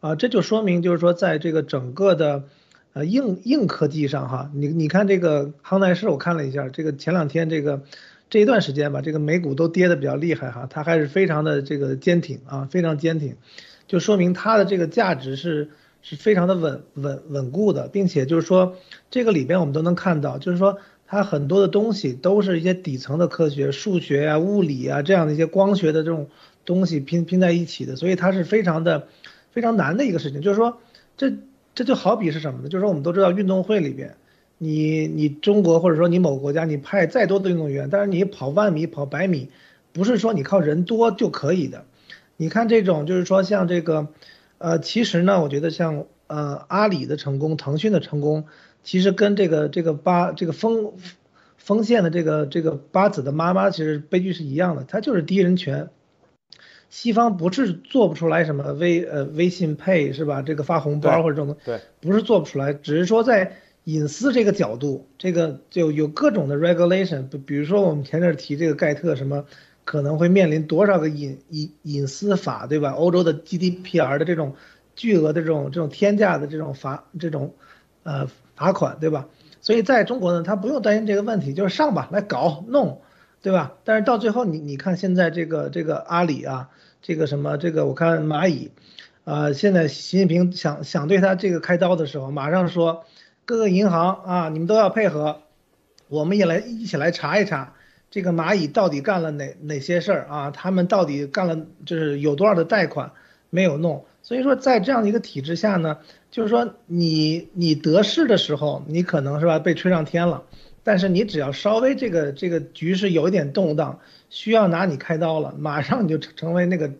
啊，这就说明就是说，在这个整个的呃硬硬科技上哈，你你看这个康奈氏，我看了一下，这个前两天这个这一段时间吧，这个美股都跌的比较厉害哈，它还是非常的这个坚挺啊，非常坚挺，就说明它的这个价值是是非常的稳稳稳固的，并且就是说这个里边我们都能看到，就是说它很多的东西都是一些底层的科学，数学呀、物理啊这样的一些光学的这种。东西拼拼在一起的，所以它是非常的非常难的一个事情。就是说，这这就好比是什么呢？就是说，我们都知道运动会里边，你你中国或者说你某国家，你派再多的运动员，但是你跑万米、跑百米，不是说你靠人多就可以的。你看这种，就是说像这个，呃，其实呢，我觉得像呃阿里的成功、腾讯的成功，其实跟这个这个八这个丰丰县的这个这个八子的妈妈，其实悲剧是一样的，他就是第一人权。西方不是做不出来什么微呃微信 Pay 是吧？这个发红包或者这种对，不是做不出来，只是说在隐私这个角度，这个就有各种的 regulation。比比如说我们前阵提这个盖特什么，可能会面临多少个隐隐隐私法对吧？欧洲的 GDPR 的这种巨额的这种这种天价的这种罚这种呃罚款对吧？所以在中国呢，他不用担心这个问题，就是上吧来搞弄。对吧？但是到最后，你你看现在这个这个阿里啊，这个什么这个我看蚂蚁，啊，现在习近平想想对他这个开刀的时候，马上说各个银行啊，你们都要配合，我们也来一起来查一查这个蚂蚁到底干了哪哪些事儿啊？他们到底干了就是有多少的贷款没有弄？所以说在这样的一个体制下呢，就是说你你得势的时候，你可能是吧被吹上天了。但是你只要稍微这个这个局势有一点动荡，需要拿你开刀了，马上你就成成为那个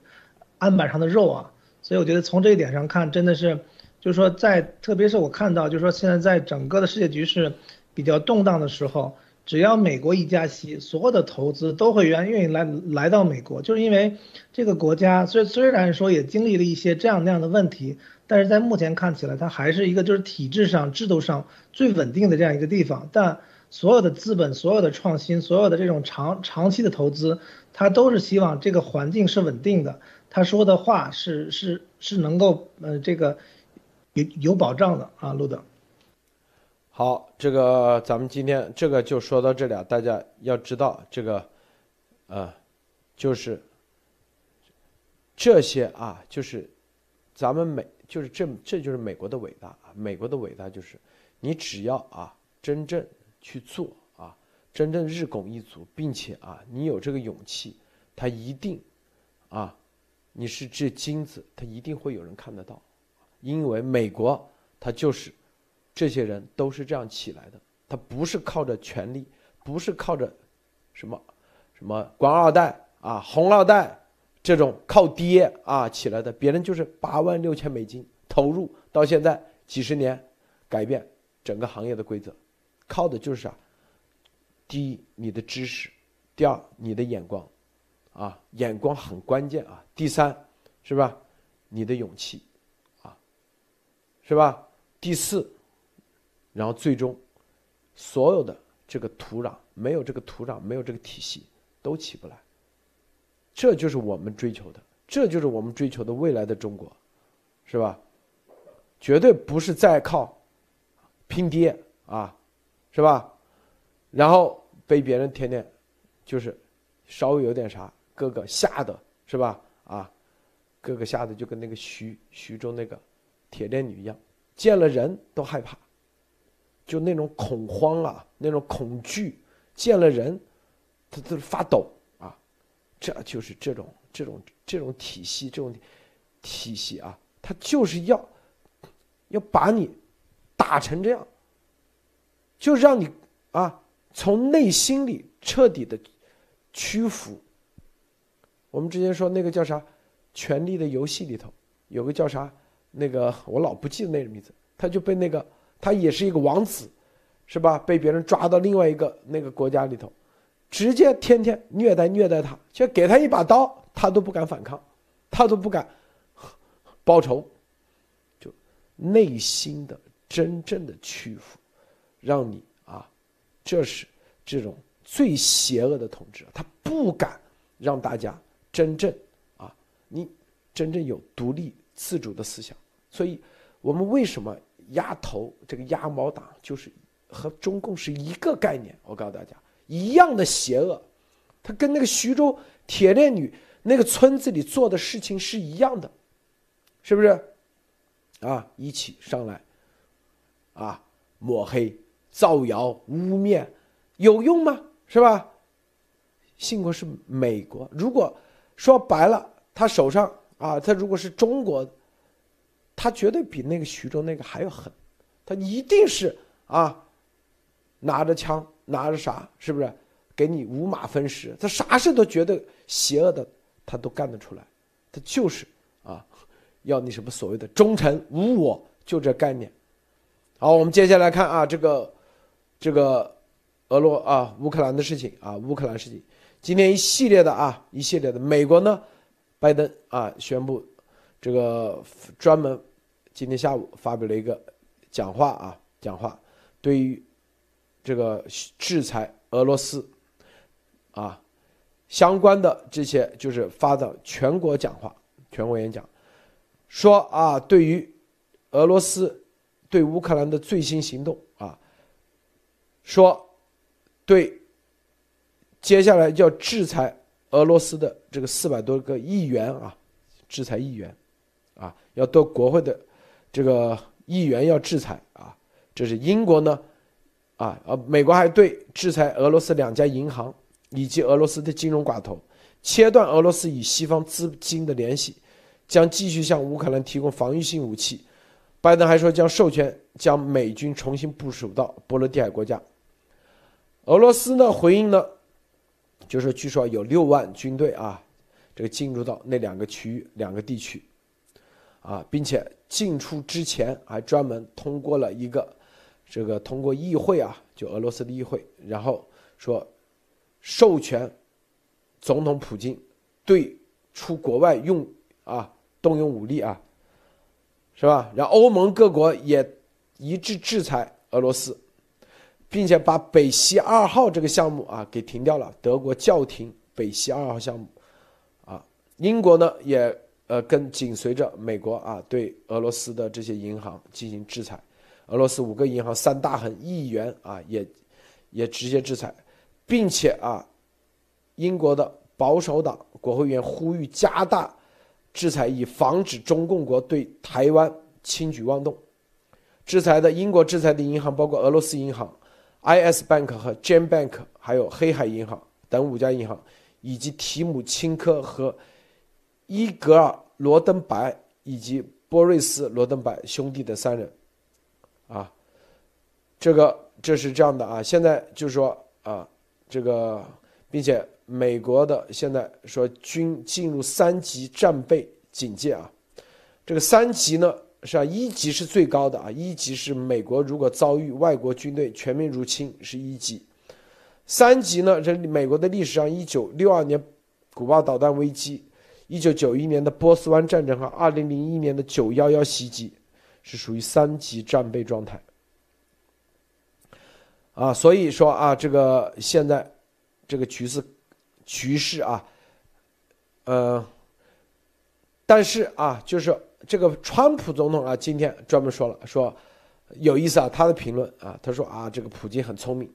案板上的肉啊！所以我觉得从这一点上看，真的是，就是说在特别是我看到，就是说现在在整个的世界局势比较动荡的时候，只要美国一加息，所有的投资都会愿愿意来来到美国，就是因为这个国家虽虽然说也经历了一些这样那样的问题，但是在目前看起来，它还是一个就是体制上制度上最稳定的这样一个地方，但。所有的资本、所有的创新、所有的这种长长期的投资，他都是希望这个环境是稳定的，他说的话是是是能够呃这个有有保障的啊，路德。好，这个咱们今天这个就说到这里啊，大家要知道这个，呃，就是这些啊，就是咱们美，就是这这就是美国的伟大啊，美国的伟大就是你只要啊真正去做啊，真正日拱一卒，并且啊你有这个勇气，他一定啊你是这金子，他一定会有人看得到，因为美国它就是这些人都是这样起来的，他不是靠着权力，不是靠着什么什么官二代啊、红二代这种靠爹啊起来的，别人就是八万六千美金投入到现在几十年，改变整个行业的规则，靠的就是啥？第一，你的知识；第二，你的眼光，啊，眼光很关键啊。第三，是吧？你的勇气，是吧？第四，然后最终，所有的这个土壤没有这个土壤，没有这个体系，都起不来。这就是我们追求的，这就是我们追求的未来的中国，是吧？绝对不是再靠拼爹啊，是吧？然后被别人天天就是稍微有点啥，哥哥吓得是吧？啊，哥哥吓得就跟那个徐徐州那个铁链女一样，见了人都害怕，就那种恐慌啊，那种恐惧，见了人他都发抖啊，这就是这种这种这种体系，这种体系啊，他就是要要把你打成这样，就让你啊从内心里彻底的屈服。我们之前说那个叫啥，《权力的游戏》里头有个叫啥，那个我老不记得那个名字，他就被那个他也是一个王子，是吧？被别人抓到另外一个那个国家里头，直接天天虐待虐待他，就给他一把刀，他都不敢反抗，他都不敢 报仇，就内心的真正的屈服，让你啊，这是这种最邪恶的统治，他不敢让大家。真正啊，你真正有独立自主的思想，所以我们为什么压头这个鸭毛党就是和中共是一个概念？我告诉大家，一样的邪恶，他跟那个徐州铁链女那个村子里做的事情是一样的，是不是？啊，一起上来，啊，抹黑、造谣、污蔑，有用吗？是吧？幸亏是美国，如果。说白了，他手上啊，他如果是中国，他绝对比那个徐州那个还要狠，他一定是啊，拿着枪，拿着啥，是不是？给你五马分尸，他啥事都觉得邪恶的，他都干得出来，他就是啊，要你什么所谓的忠诚无我，就这概念。好，我们接下来看啊，这个这个俄罗啊乌克兰的事情啊，乌克兰事情。今天一系列的啊，一系列的，美国呢，拜登啊宣布，这个专门今天下午发表了一个讲话啊，讲话对于这个制裁俄罗斯啊相关的这些，就是发的全国讲话、全国演讲，说啊，对于俄罗斯对乌克兰的最新行动啊，说对。接下来要制裁俄罗斯的这个四百多个议员啊，制裁议员，啊，要到国会的这个议员要制裁啊。这是英国呢，啊呃，美国还对制裁俄罗斯两家银行以及俄罗斯的金融寡头，切断俄罗斯与西方资金的联系，将继续向乌克兰提供防御性武器。拜登还说将授权将美军重新部署到波罗的海国家。俄罗斯呢回应呢？就是据说有六万军队啊，这个进入到那两个区域、两个地区，啊，并且进出之前还专门通过了一个，这个通过议会啊，就俄罗斯的议会，然后说授权总统普京对出国外用啊动用武力啊，是吧？然后欧盟各国也一致制裁俄罗斯。并且把北溪二号这个项目啊给停掉了，德国叫停北溪二号项目，啊，英国呢也呃跟紧随着美国啊对俄罗斯的这些银行进行制裁，俄罗斯五个银行、三大亨、议员啊，也也直接制裁，并且啊，英国的保守党国会议员呼吁加大制裁，以防止中共国对台湾轻举妄动。制裁的英国制裁的银行包括俄罗斯银行、I.S. Bank 和 Jam Bank，还有黑海银行等五家银行，以及提姆钦科和伊格尔罗登白以及波瑞斯罗登白兄弟的三人。啊，这个这是这样的啊，现在就是说啊，这个，并且美国的现在说军进入三级战备警戒啊，这个三级呢是啊，一级是最高的啊，一级是美国如果遭遇外国军队全面入侵是一级，三级呢这美国的历史上一九六二年古巴导弹危机，一九九一年的波斯湾战争和二零零一年的九幺幺袭击。是属于三级战备状态，啊，所以说啊，这个现在这个局势局势啊，呃，但是啊，就是这个川普总统啊，今天专门说了，说有意思啊，他的评论啊，他说啊，这个普京很聪明，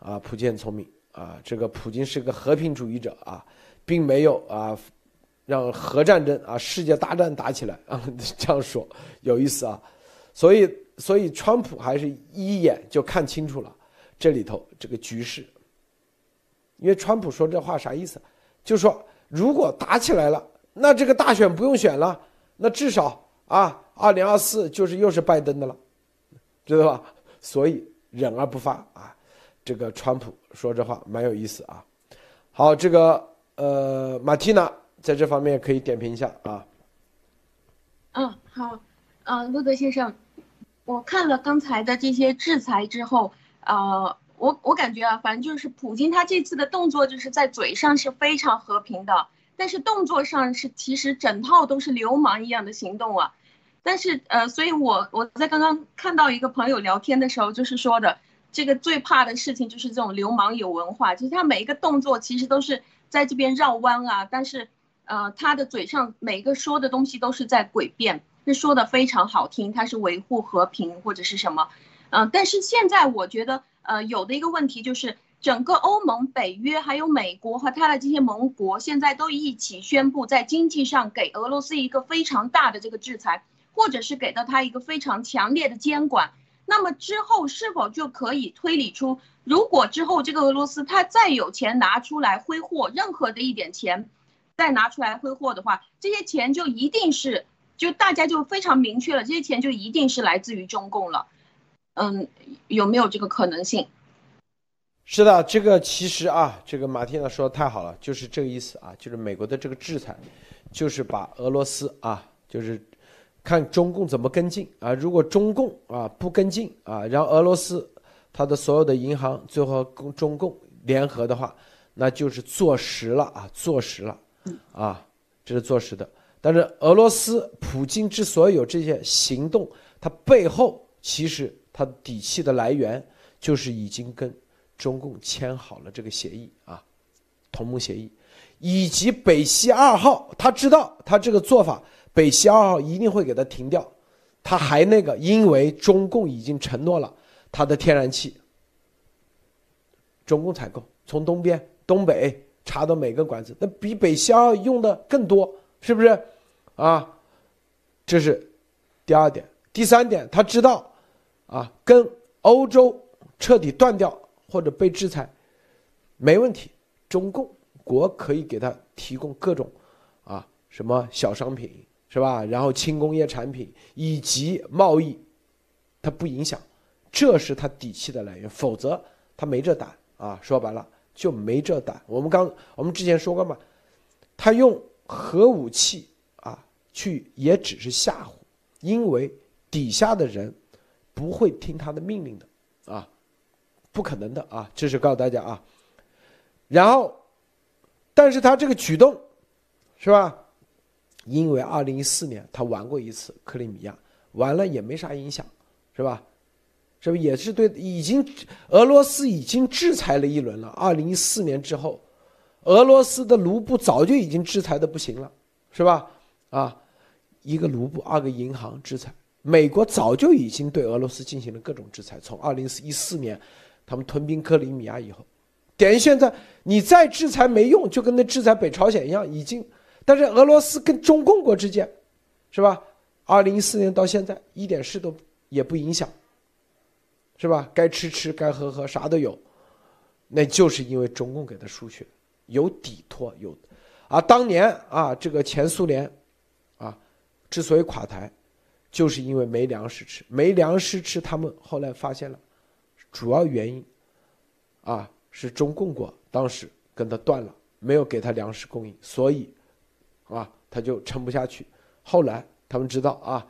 啊，普京很聪明啊，这个普京是个和平主义者啊，并没有啊。让核战争啊，世界大战打起来啊，这样说有意思啊，所以所以川普还是一眼就看清楚了这里头这个局势，因为川普说这话啥意思？就说如果打起来了，那这个大选不用选了，那至少啊，二零二四就是又是拜登的了，知道吧？所以忍而不发啊，这个川普说这话蛮有意思啊。好，这个呃，马蒂娜。在这方面可以点评一下啊。嗯，好，嗯，路德先生，我看了刚才的这些制裁之后，呃，我我感觉啊，反正就是普京他这次的动作就是在嘴上是非常和平的，但是动作上是其实整套都是流氓一样的行动啊。但是呃，所以我我在刚刚看到一个朋友聊天的时候，就是说的这个最怕的事情就是这种流氓有文化，就是他每一个动作其实都是在这边绕弯啊，但是。呃，他的嘴上每个说的东西都是在诡辩，是说的非常好听，他是维护和平或者是什么，嗯，但是现在我觉得，呃，有的一个问题就是，整个欧盟、北约还有美国和他的这些盟国，现在都一起宣布在经济上给俄罗斯一个非常大的这个制裁，或者是给到他一个非常强烈的监管，那么之后是否就可以推理出，如果之后这个俄罗斯他再有钱拿出来挥霍，任何的一点钱。再拿出来挥霍的话，这些钱就一定是，就大家就非常明确了，这些钱就一定是来自于中共了。嗯，有没有这个可能性？是的，这个其实啊，这个马蒂娜说的太好了，就是这个意思啊，就是美国的这个制裁，就是把俄罗斯啊，就是看中共怎么跟进啊。如果中共啊不跟进啊，让俄罗斯它的所有的银行最后跟中共联合的话，那就是坐实了啊，坐实了。啊，这是坐实的。但是俄罗斯普京之所以有这些行动，他背后其实他底气的来源就是已经跟中共签好了这个协议啊，同盟协议，以及北溪二号，他知道他这个做法，北溪二号一定会给他停掉。他还那个，因为中共已经承诺了他的天然气，中共采购从东边、东北。查到每个管子，那比北溪二用的更多，是不是？啊，这是第二点。第三点，他知道，啊，跟欧洲彻底断掉或者被制裁，没问题。中共国可以给他提供各种，啊，什么小商品，是吧？然后轻工业产品以及贸易，他不影响，这是他底气的来源。否则他没这胆啊。说白了。就没这胆。我们刚我们之前说过嘛，他用核武器啊去也只是吓唬，因为底下的人不会听他的命令的啊，不可能的啊，这是告诉大家啊。然后，但是他这个举动是吧？因为二零一四年他玩过一次克里米亚，完了也没啥影响，是吧？是不是也是对？已经俄罗斯已经制裁了一轮了。二零一四年之后，俄罗斯的卢布早就已经制裁的不行了，是吧？啊，一个卢布，二个银行制裁，美国早就已经对俄罗斯进行了各种制裁，从二零一四年他们吞并克里米亚以后，等于现在你再制裁没用，就跟那制裁北朝鲜一样，已经。但是俄罗斯跟中共国之间，是吧？二零一四年到现在一点事都也不影响，是吧？该吃吃，该喝喝，啥都有，那就是因为中共给他输血，有底托，有。啊，当年啊，这个前苏联，啊，之所以垮台，就是因为没粮食吃，没粮食吃，他们后来发现了，主要原因，啊，是中共国当时跟他断了，没有给他粮食供应，所以，啊，他就撑不下去。后来他们知道啊，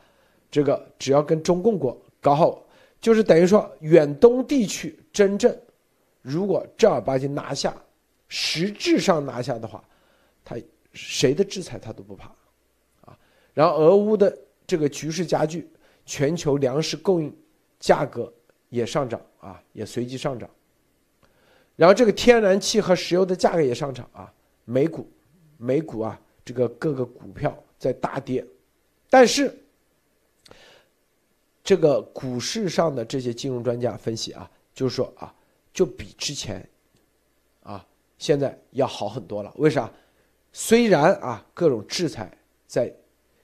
这个只要跟中共国搞好，就是等于说远东地区真正，如果正儿八经拿下，实质上拿下的话。他谁的制裁他都不怕，啊，然后俄乌的这个局势加剧，全球粮食供应价格也上涨啊，也随即上涨。然后这个天然气和石油的价格也上涨啊，美股，美股啊，这个各个股票在大跌，但是这个股市上的这些金融专家分析啊，就是说啊，就比之前啊现在要好很多了，为啥？虽然啊，各种制裁在，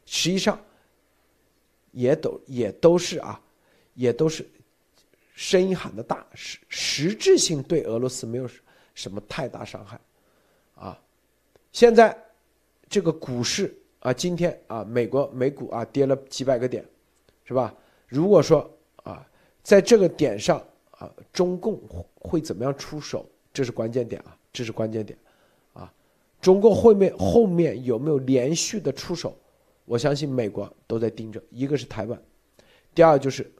实际上也都也都是啊，也都是声音喊的大，实实质性对俄罗斯没有什么太大伤害，啊，现在这个股市啊，今天啊，美国美股啊跌了几百个点，是吧？如果说啊，在这个点上啊，中共会怎么样出手？这是关键点啊，这是关键点。啊中共后面后面有没有连续的出手？我相信美国都在盯着。一个是台湾，第二就是，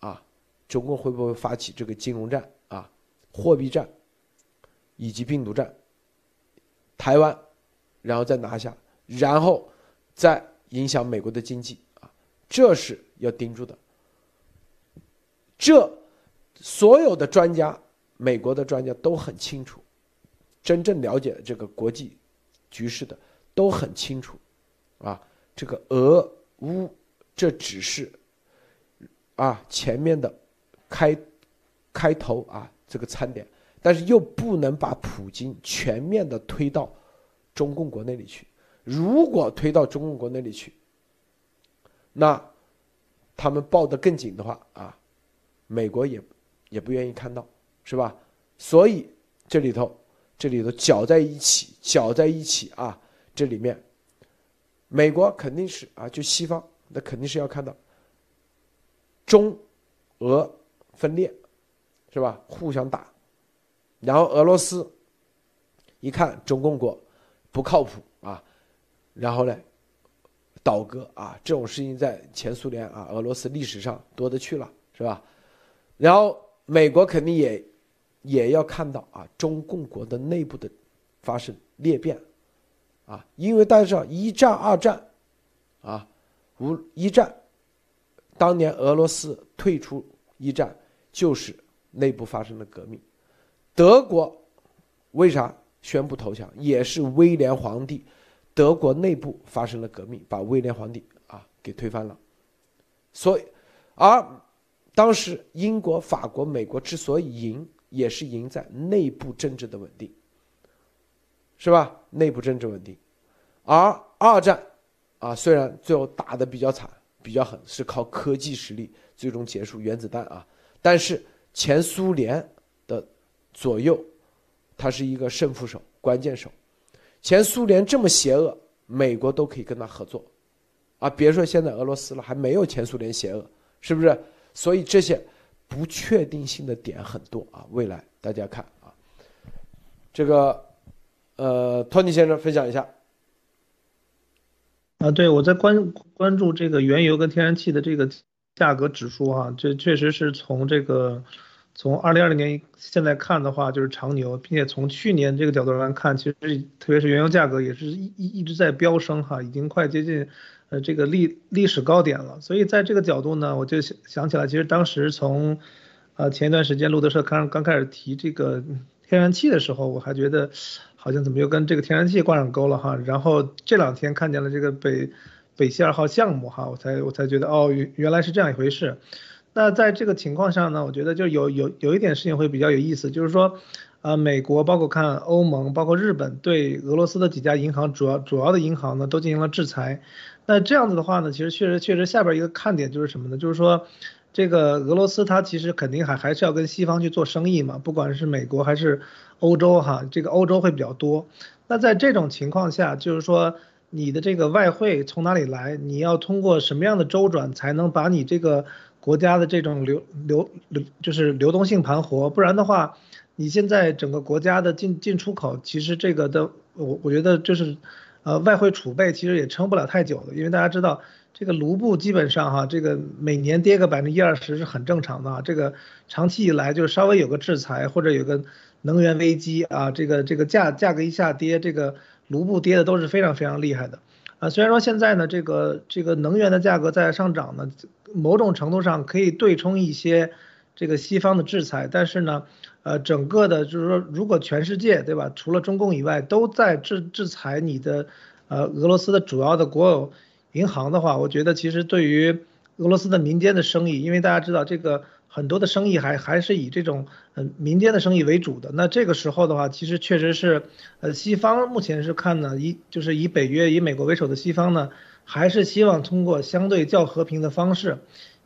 啊，中共会不会发起这个金融战啊、货币战，以及病毒战？台湾，然后再拿下，然后再影响美国的经济啊，这是要盯住的。这所有的专家，美国的专家都很清楚，真正了解这个国际。局势的都很清楚，啊，这个俄乌这只是啊前面的开开头啊这个餐点，但是又不能把普京全面的推到中共国那里去。如果推到中共国那里去，那他们抱得更紧的话啊，美国也也不愿意看到，是吧？所以这里头。这里头搅在一起，搅在一起啊！这里面，美国肯定是啊，就西方那肯定是要看到中俄分裂，是吧？互相打，然后俄罗斯一看中共国不靠谱啊，然后呢倒戈啊！这种事情在前苏联啊，俄罗斯历史上多得去了，是吧？然后美国肯定也。也要看到啊，中共国的内部的发生裂变，啊，因为大家知道一战、二战，啊，无一战，当年俄罗斯退出一战，就是内部发生了革命。德国为啥宣布投降？也是威廉皇帝，德国内部发生了革命，把威廉皇帝啊给推翻了。所以，而当时英国、法国、美国之所以赢。也是赢在内部政治的稳定，是吧？内部政治稳定，而二战，啊，虽然最后打的比较惨、比较狠，是靠科技实力最终结束原子弹啊，但是前苏联的左右，他是一个胜负手、关键手。前苏联这么邪恶，美国都可以跟他合作，啊，别说现在俄罗斯了，还没有前苏联邪恶，是不是？所以这些。不确定性的点很多啊，未来大家看啊，这个呃，托尼先生分享一下。啊，对我在关关注这个原油跟天然气的这个价格指数啊，这确实是从这个从二零二零年现在看的话就是长牛，并且从去年这个角度来看，其实特别是原油价格也是一一一直在飙升哈，已经快接近。呃，这个历历史高点了，所以在这个角度呢，我就想想起来，其实当时从，呃，前一段时间路德社刚刚开始提这个天然气的时候，我还觉得，好像怎么又跟这个天然气挂上钩了哈。然后这两天看见了这个北北溪二号项目哈，我才我才觉得哦，原原来是这样一回事。那在这个情况上呢，我觉得就有有有一点事情会比较有意思，就是说，呃，美国包括看欧盟，包括日本对俄罗斯的几家银行，主要主要的银行呢都进行了制裁。那这样子的话呢，其实确实确实下边一个看点就是什么呢？就是说，这个俄罗斯它其实肯定还还是要跟西方去做生意嘛，不管是美国还是欧洲哈，这个欧洲会比较多。那在这种情况下，就是说你的这个外汇从哪里来？你要通过什么样的周转才能把你这个？国家的这种流流流就是流动性盘活，不然的话，你现在整个国家的进进出口，其实这个的我我觉得就是，呃，外汇储备其实也撑不了太久的，因为大家知道这个卢布基本上哈，这个每年跌个百分之一二十是很正常的啊，这个长期以来就是稍微有个制裁或者有个能源危机啊，这个这个价价格一下跌，这个卢布跌的都是非常非常厉害的。啊，虽然说现在呢，这个这个能源的价格在上涨呢，某种程度上可以对冲一些这个西方的制裁，但是呢，呃，整个的就是说，如果全世界对吧，除了中共以外都在制制裁你的，呃，俄罗斯的主要的国有银行的话，我觉得其实对于俄罗斯的民间的生意，因为大家知道这个。很多的生意还还是以这种嗯民间的生意为主的。那这个时候的话，其实确实是，呃，西方目前是看呢，以就是以北约以美国为首的西方呢，还是希望通过相对较和平的方式，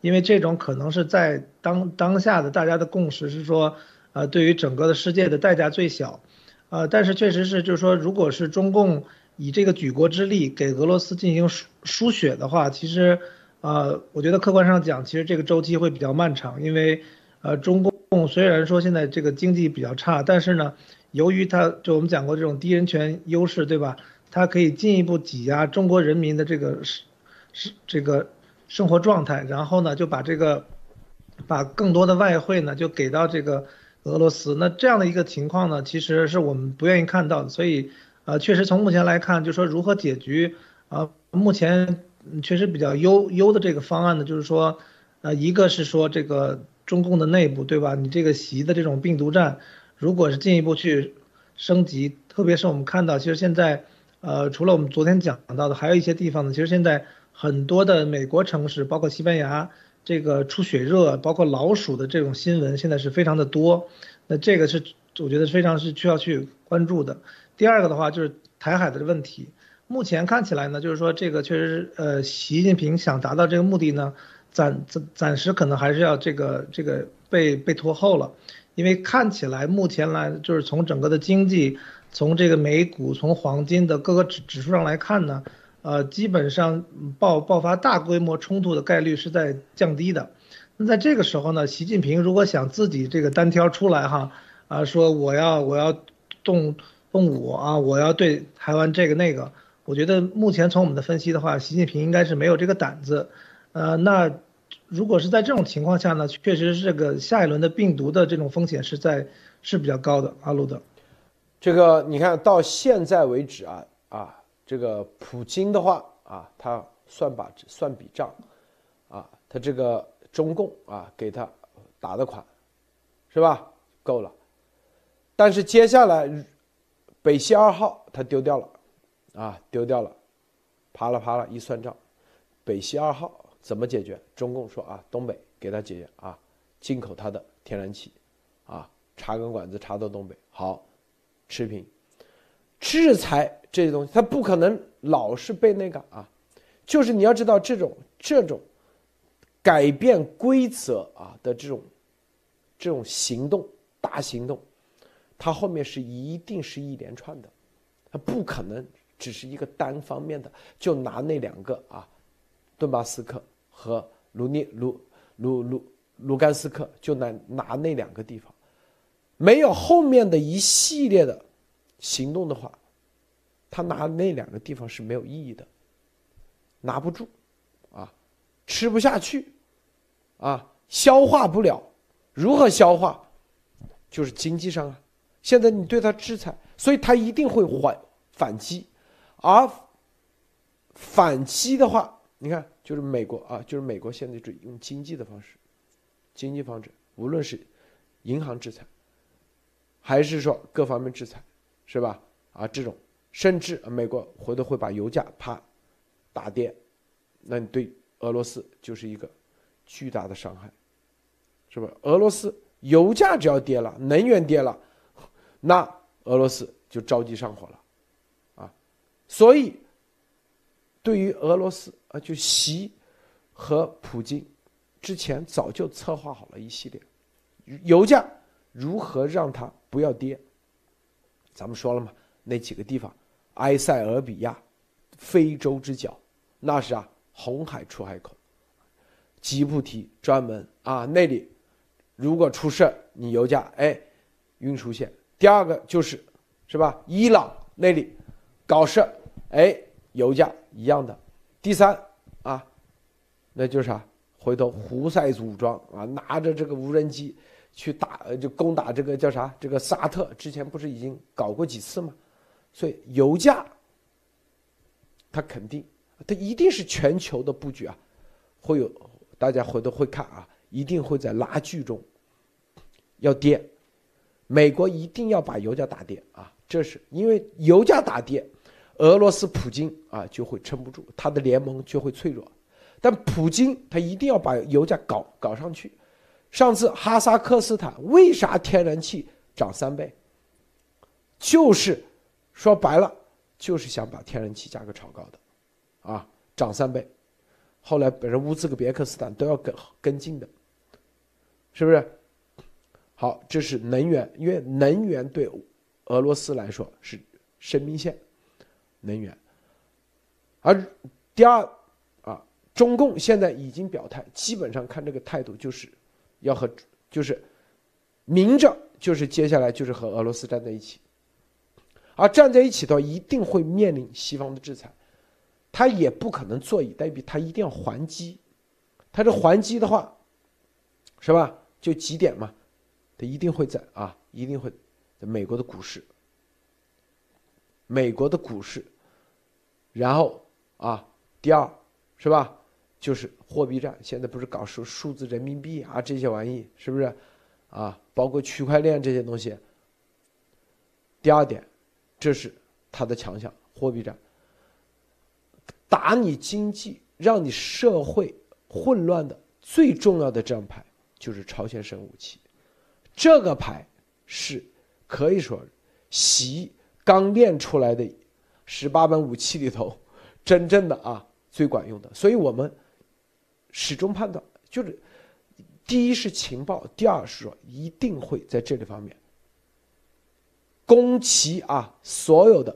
因为这种可能是在当当下的大家的共识是说，呃，对于整个的世界的代价最小，呃，但是确实是就是说，如果是中共以这个举国之力给俄罗斯进行输输血的话，其实。呃，我觉得客观上讲，其实这个周期会比较漫长，因为，呃，中共虽然说现在这个经济比较差，但是呢，由于它就我们讲过这种低人权优势，对吧？它可以进一步挤压中国人民的这个是是这个生活状态，然后呢，就把这个把更多的外汇呢就给到这个俄罗斯。那这样的一个情况呢，其实是我们不愿意看到的。所以，呃，确实从目前来看，就说如何解决啊，目前。确实比较优优的这个方案呢，就是说，呃，一个是说这个中共的内部，对吧？你这个习的这种病毒战，如果是进一步去升级，特别是我们看到，其实现在，呃，除了我们昨天讲到的，还有一些地方呢，其实现在很多的美国城市，包括西班牙，这个出血热，包括老鼠的这种新闻，现在是非常的多。那这个是我觉得非常是需要去关注的。第二个的话就是台海的问题。目前看起来呢，就是说这个确实，呃，习近平想达到这个目的呢，暂暂暂时可能还是要这个这个被被拖后了，因为看起来目前来就是从整个的经济，从这个美股，从黄金的各个指指数上来看呢，呃，基本上爆爆发大规模冲突的概率是在降低的。那在这个时候呢，习近平如果想自己这个单挑出来哈，啊，说我要我要动动武啊，我要对台湾这个那个。我觉得目前从我们的分析的话，习近平应该是没有这个胆子，呃，那如果是在这种情况下呢，确实是这个下一轮的病毒的这种风险是在是比较高的。阿鲁德，这个你看到现在为止啊啊，这个普京的话啊，他算把算笔账，啊，他这个中共啊给他打的款，是吧？够了，但是接下来北溪二号他丢掉了。啊，丢掉了，啪啦啪啦一算账，北溪二号怎么解决？中共说啊，东北给他解决啊，进口他的天然气，啊，插根管子插到东北，好，持平。制裁这些东西，他不可能老是被那个啊，就是你要知道这种这种改变规则啊的这种这种行动大行动，它后面是一定是一连串的，它不可能。只是一个单方面的，就拿那两个啊，顿巴斯克和卢涅卢卢卢卢甘斯克，就拿拿那两个地方，没有后面的一系列的行动的话，他拿那两个地方是没有意义的，拿不住，啊，吃不下去，啊，消化不了，如何消化？就是经济上啊，现在你对他制裁，所以他一定会还反击。而反击的话，你看，就是美国啊，就是美国现在就用经济的方式，经济方式，无论是银行制裁，还是说各方面制裁，是吧？啊，这种甚至美国回头会把油价啪打跌，那你对俄罗斯就是一个巨大的伤害，是吧？俄罗斯油价只要跌了，能源跌了，那俄罗斯就着急上火了，啊，所以对于俄罗斯啊，就习和普京之前早就策划好了一系列油价如何让它不要跌。咱们说了嘛，那几个地方，埃塞俄比亚、非洲之角，那是啊。红海出海口，吉布提专门啊，那里如果出事你油价哎运输线。第二个就是，是吧？伊朗那里搞事哎，油价一样的。第三啊，那就是啥？回头胡塞武装啊，拿着这个无人机去打，就攻打这个叫啥？这个沙特之前不是已经搞过几次吗？所以油价，它肯定。它一定是全球的布局啊，会有大家回头会看啊，一定会在拉锯中要跌，美国一定要把油价打跌啊，这是因为油价打跌，俄罗斯普京啊就会撑不住，他的联盟就会脆弱，但普京他一定要把油价搞搞上去。上次哈萨克斯坦为啥天然气涨三倍？就是说白了，就是想把天然气价格炒高的。啊，涨三倍，后来本身乌兹别克斯坦都要跟跟进的，是不是？好，这是能源，因为能源对俄罗斯来说是生命线，能源。而第二啊，中共现在已经表态，基本上看这个态度就是要和就是明着就是接下来就是和俄罗斯站在一起，而站在一起的话，一定会面临西方的制裁。他也不可能坐以待毙，他一定要还击。他这还击的话，是吧？就几点嘛，他一定会在啊，一定会在美国的股市，美国的股市，然后啊，第二是吧？就是货币战，现在不是搞数数字人民币啊这些玩意，是不是？啊，包括区块链这些东西。第二点，这是他的强项，货币战。打你经济，让你社会混乱的最重要的这张牌就是朝鲜生武器，这个牌是可以说习刚练出来的十八般武器里头真正的啊最管用的。所以我们始终判断，就是第一是情报，第二是说一定会在这里方面攻其啊所有的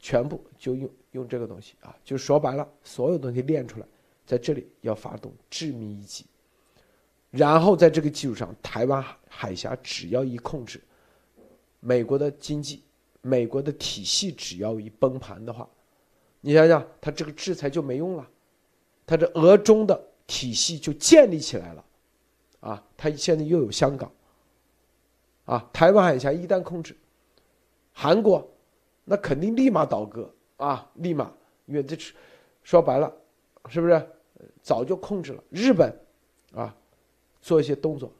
全部就用。用这个东西啊，就说白了，所有东西练出来，在这里要发动致命一击，然后在这个基础上，台湾海峡只要一控制，美国的经济、美国的体系只要一崩盘的话，你想想，他这个制裁就没用了，他这俄中的体系就建立起来了，啊，他现在又有香港，啊，台湾海峡一旦控制，韩国，那肯定立马倒戈。啊，立马，因为这是说白了，是不是早就控制了？日本啊，做一些动作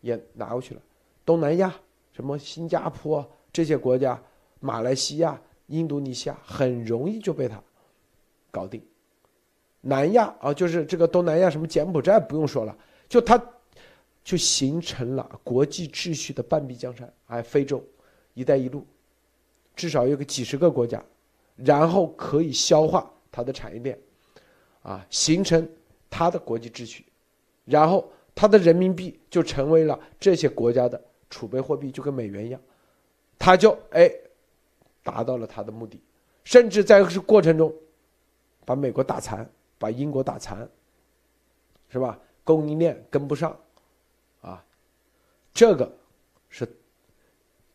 也拿过去了。东南亚，什么新加坡这些国家，马来西亚、印度尼西亚，很容易就被他搞定。南亚啊，就是这个东南亚，什么柬埔寨不用说了，就它就形成了国际秩序的半壁江山。哎，非洲，一带一路，至少有个几十个国家。然后可以消化它的产业链，啊，形成它的国际秩序，然后它的人民币就成为了这些国家的储备货币，就跟美元一样，它就哎达到了它的目的，甚至在这过程中把美国打残，把英国打残，是吧？供应链跟不上，啊，这个是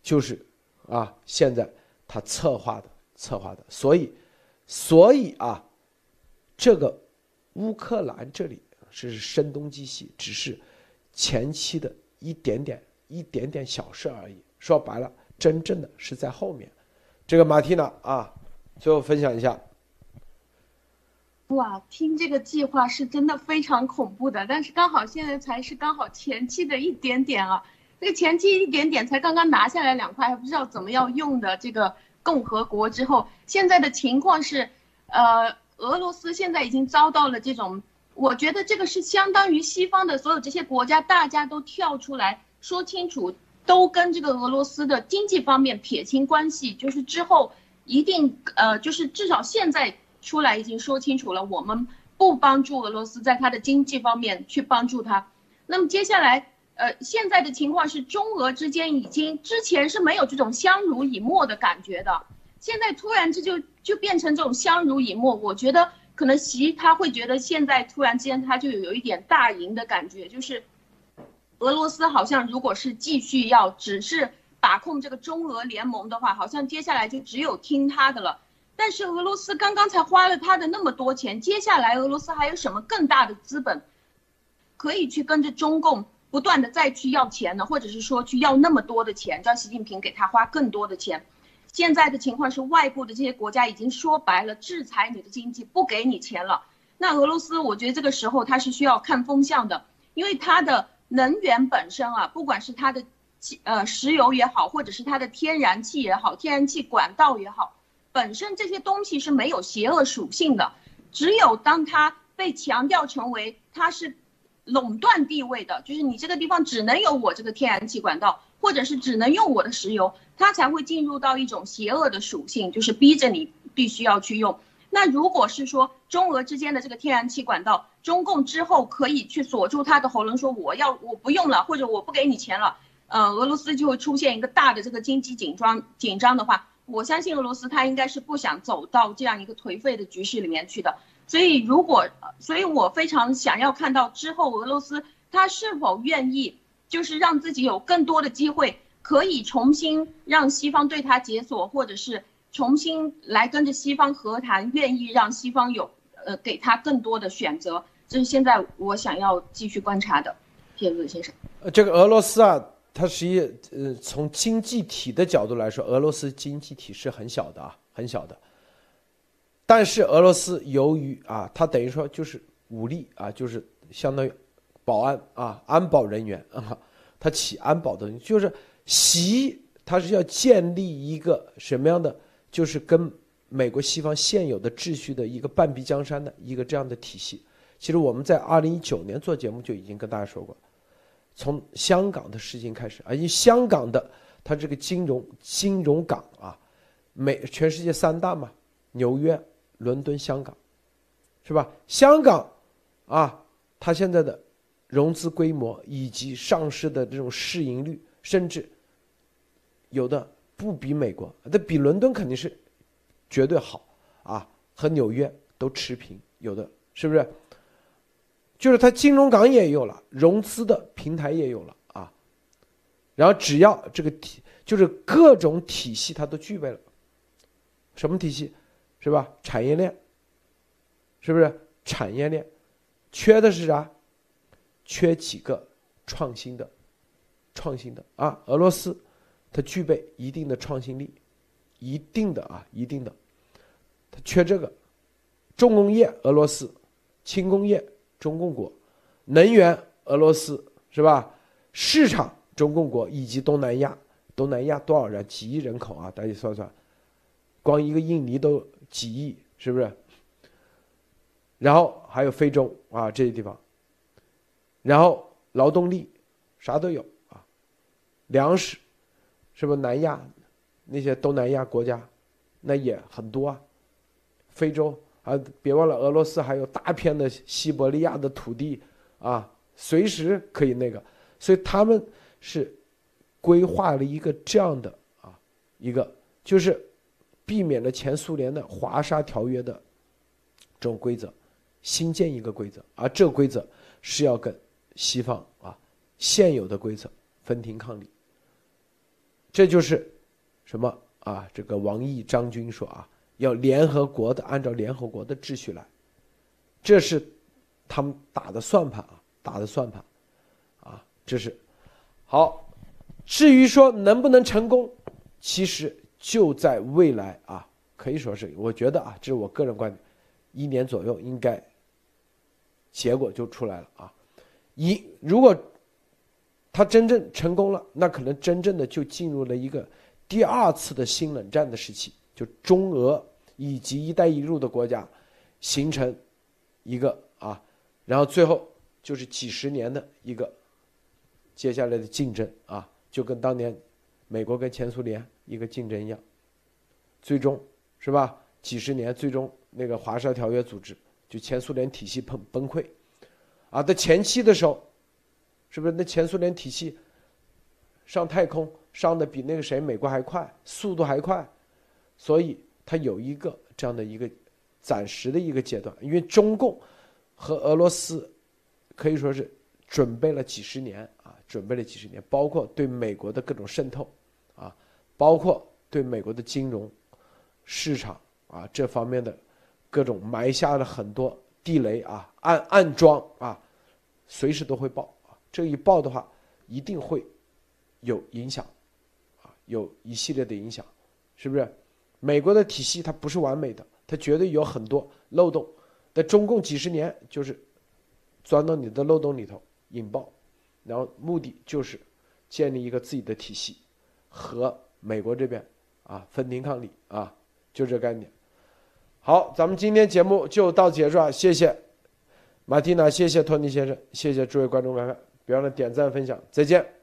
就是啊，现在他策划的。策划的，所以，所以啊，这个乌克兰这里是声东击西，只是前期的一点点、一点点小事而已。说白了，真正的是在后面。这个马蒂娜啊，最后分享一下。哇，听这个计划是真的非常恐怖的，但是刚好现在才是刚好前期的一点点啊，这个前期一点点才刚刚拿下来两块，还不知道怎么要用的这个。共和国之后，现在的情况是，呃，俄罗斯现在已经遭到了这种，我觉得这个是相当于西方的所有这些国家，大家都跳出来说清楚，都跟这个俄罗斯的经济方面撇清关系，就是之后一定呃，就是至少现在出来已经说清楚了，我们不帮助俄罗斯在它的经济方面去帮助它。那么接下来。呃，现在的情况是中俄之间已经之前是没有这种相濡以沫的感觉的，现在突然这就就变成这种相濡以沫。我觉得可能习他会觉得现在突然之间他就有一点大赢的感觉，就是俄罗斯好像如果是继续要只是把控这个中俄联盟的话，好像接下来就只有听他的了。但是俄罗斯刚刚才花了他的那么多钱，接下来俄罗斯还有什么更大的资本可以去跟着中共？不断的再去要钱呢，或者是说去要那么多的钱，叫习近平给他花更多的钱。现在的情况是，外部的这些国家已经说白了，制裁你的经济，不给你钱了。那俄罗斯，我觉得这个时候它是需要看风向的，因为它的能源本身啊，不管是它的呃石油也好，或者是它的天然气也好，天然气管道也好，本身这些东西是没有邪恶属性的。只有当它被强调成为它是。垄断地位的，就是你这个地方只能有我这个天然气管道，或者是只能用我的石油，它才会进入到一种邪恶的属性，就是逼着你必须要去用。那如果是说中俄之间的这个天然气管道，中共之后可以去锁住他的喉咙，说我要我不用了，或者我不给你钱了，呃，俄罗斯就会出现一个大的这个经济紧张紧张的话，我相信俄罗斯他应该是不想走到这样一个颓废的局势里面去的。所以，如果，所以我非常想要看到之后俄罗斯他是否愿意，就是让自己有更多的机会，可以重新让西方对他解锁，或者是重新来跟着西方和谈，愿意让西方有，呃，给他更多的选择。这是现在我想要继续观察的，谢谢先生。呃，这个俄罗斯啊，它实际，呃，从经济体的角度来说，俄罗斯经济体是很小的啊，很小的。但是俄罗斯由于啊，它等于说就是武力啊，就是相当于保安啊，安保人员啊，他起安保的，就是习他是要建立一个什么样的，就是跟美国西方现有的秩序的一个半壁江山的一个这样的体系。其实我们在二零一九年做节目就已经跟大家说过，从香港的事情开始啊，因为香港的它这个金融金融港啊，美全世界三大嘛，纽约。伦敦、香港，是吧？香港，啊，它现在的融资规模以及上市的这种市盈率，甚至有的不比美国，它比伦敦肯定是绝对好啊，和纽约都持平，有的是不是？就是它金融港也有了，融资的平台也有了啊，然后只要这个体，就是各种体系它都具备了，什么体系？是吧？产业链，是不是产业链？缺的是啥？缺几个创新的、创新的啊！俄罗斯它具备一定的创新力，一定的啊，一定的，它缺这个。重工业，俄罗斯；轻工业，中共国；能源，俄罗斯，是吧？市场，中共国以及东南亚。东南亚多少人？几亿人口啊！大家算算，光一个印尼都。几亿是不是？然后还有非洲啊这些地方，然后劳动力啥都有啊，粮食是不是南亚那些东南亚国家那也很多啊，非洲啊别忘了俄罗斯还有大片的西伯利亚的土地啊，随时可以那个，所以他们是规划了一个这样的啊一个就是。避免了前苏联的华沙条约的这种规则，新建一个规则，而这规则是要跟西方啊现有的规则分庭抗礼。这就是什么啊？这个王毅张军说啊，要联合国的按照联合国的秩序来，这是他们打的算盘啊，打的算盘啊，这是好。至于说能不能成功，其实。就在未来啊，可以说是，我觉得啊，这是我个人观点，一年左右应该结果就出来了啊。一如果他真正成功了，那可能真正的就进入了一个第二次的新冷战的时期，就中俄以及“一带一路”的国家形成一个啊，然后最后就是几十年的一个接下来的竞争啊，就跟当年美国跟前苏联一个竞争一样，最终是吧？几十年，最终那个华沙条约组织就前苏联体系崩崩溃，啊，在前期的时候，是不是那前苏联体系上太空上的比那个谁美国还快，速度还快，所以它有一个这样的一个暂时的一个阶段，因为中共和俄罗斯可以说是准备了几十年啊，准备了几十年，包括对美国的各种渗透啊，包括对美国的金融市场。啊，这方面的各种埋下了很多地雷啊，暗暗桩啊，随时都会爆啊。这一爆的话，一定会有影响啊，有一系列的影响，是不是？美国的体系它不是完美的，它绝对有很多漏洞。在中共几十年就是钻到你的漏洞里头引爆，然后目的就是建立一个自己的体系，和美国这边啊分庭抗礼啊，就这概念。好，咱们今天节目就到结束啊！谢谢马蒂娜，谢谢托尼先生，谢谢诸位观众观看，别忘了点赞分享，再见。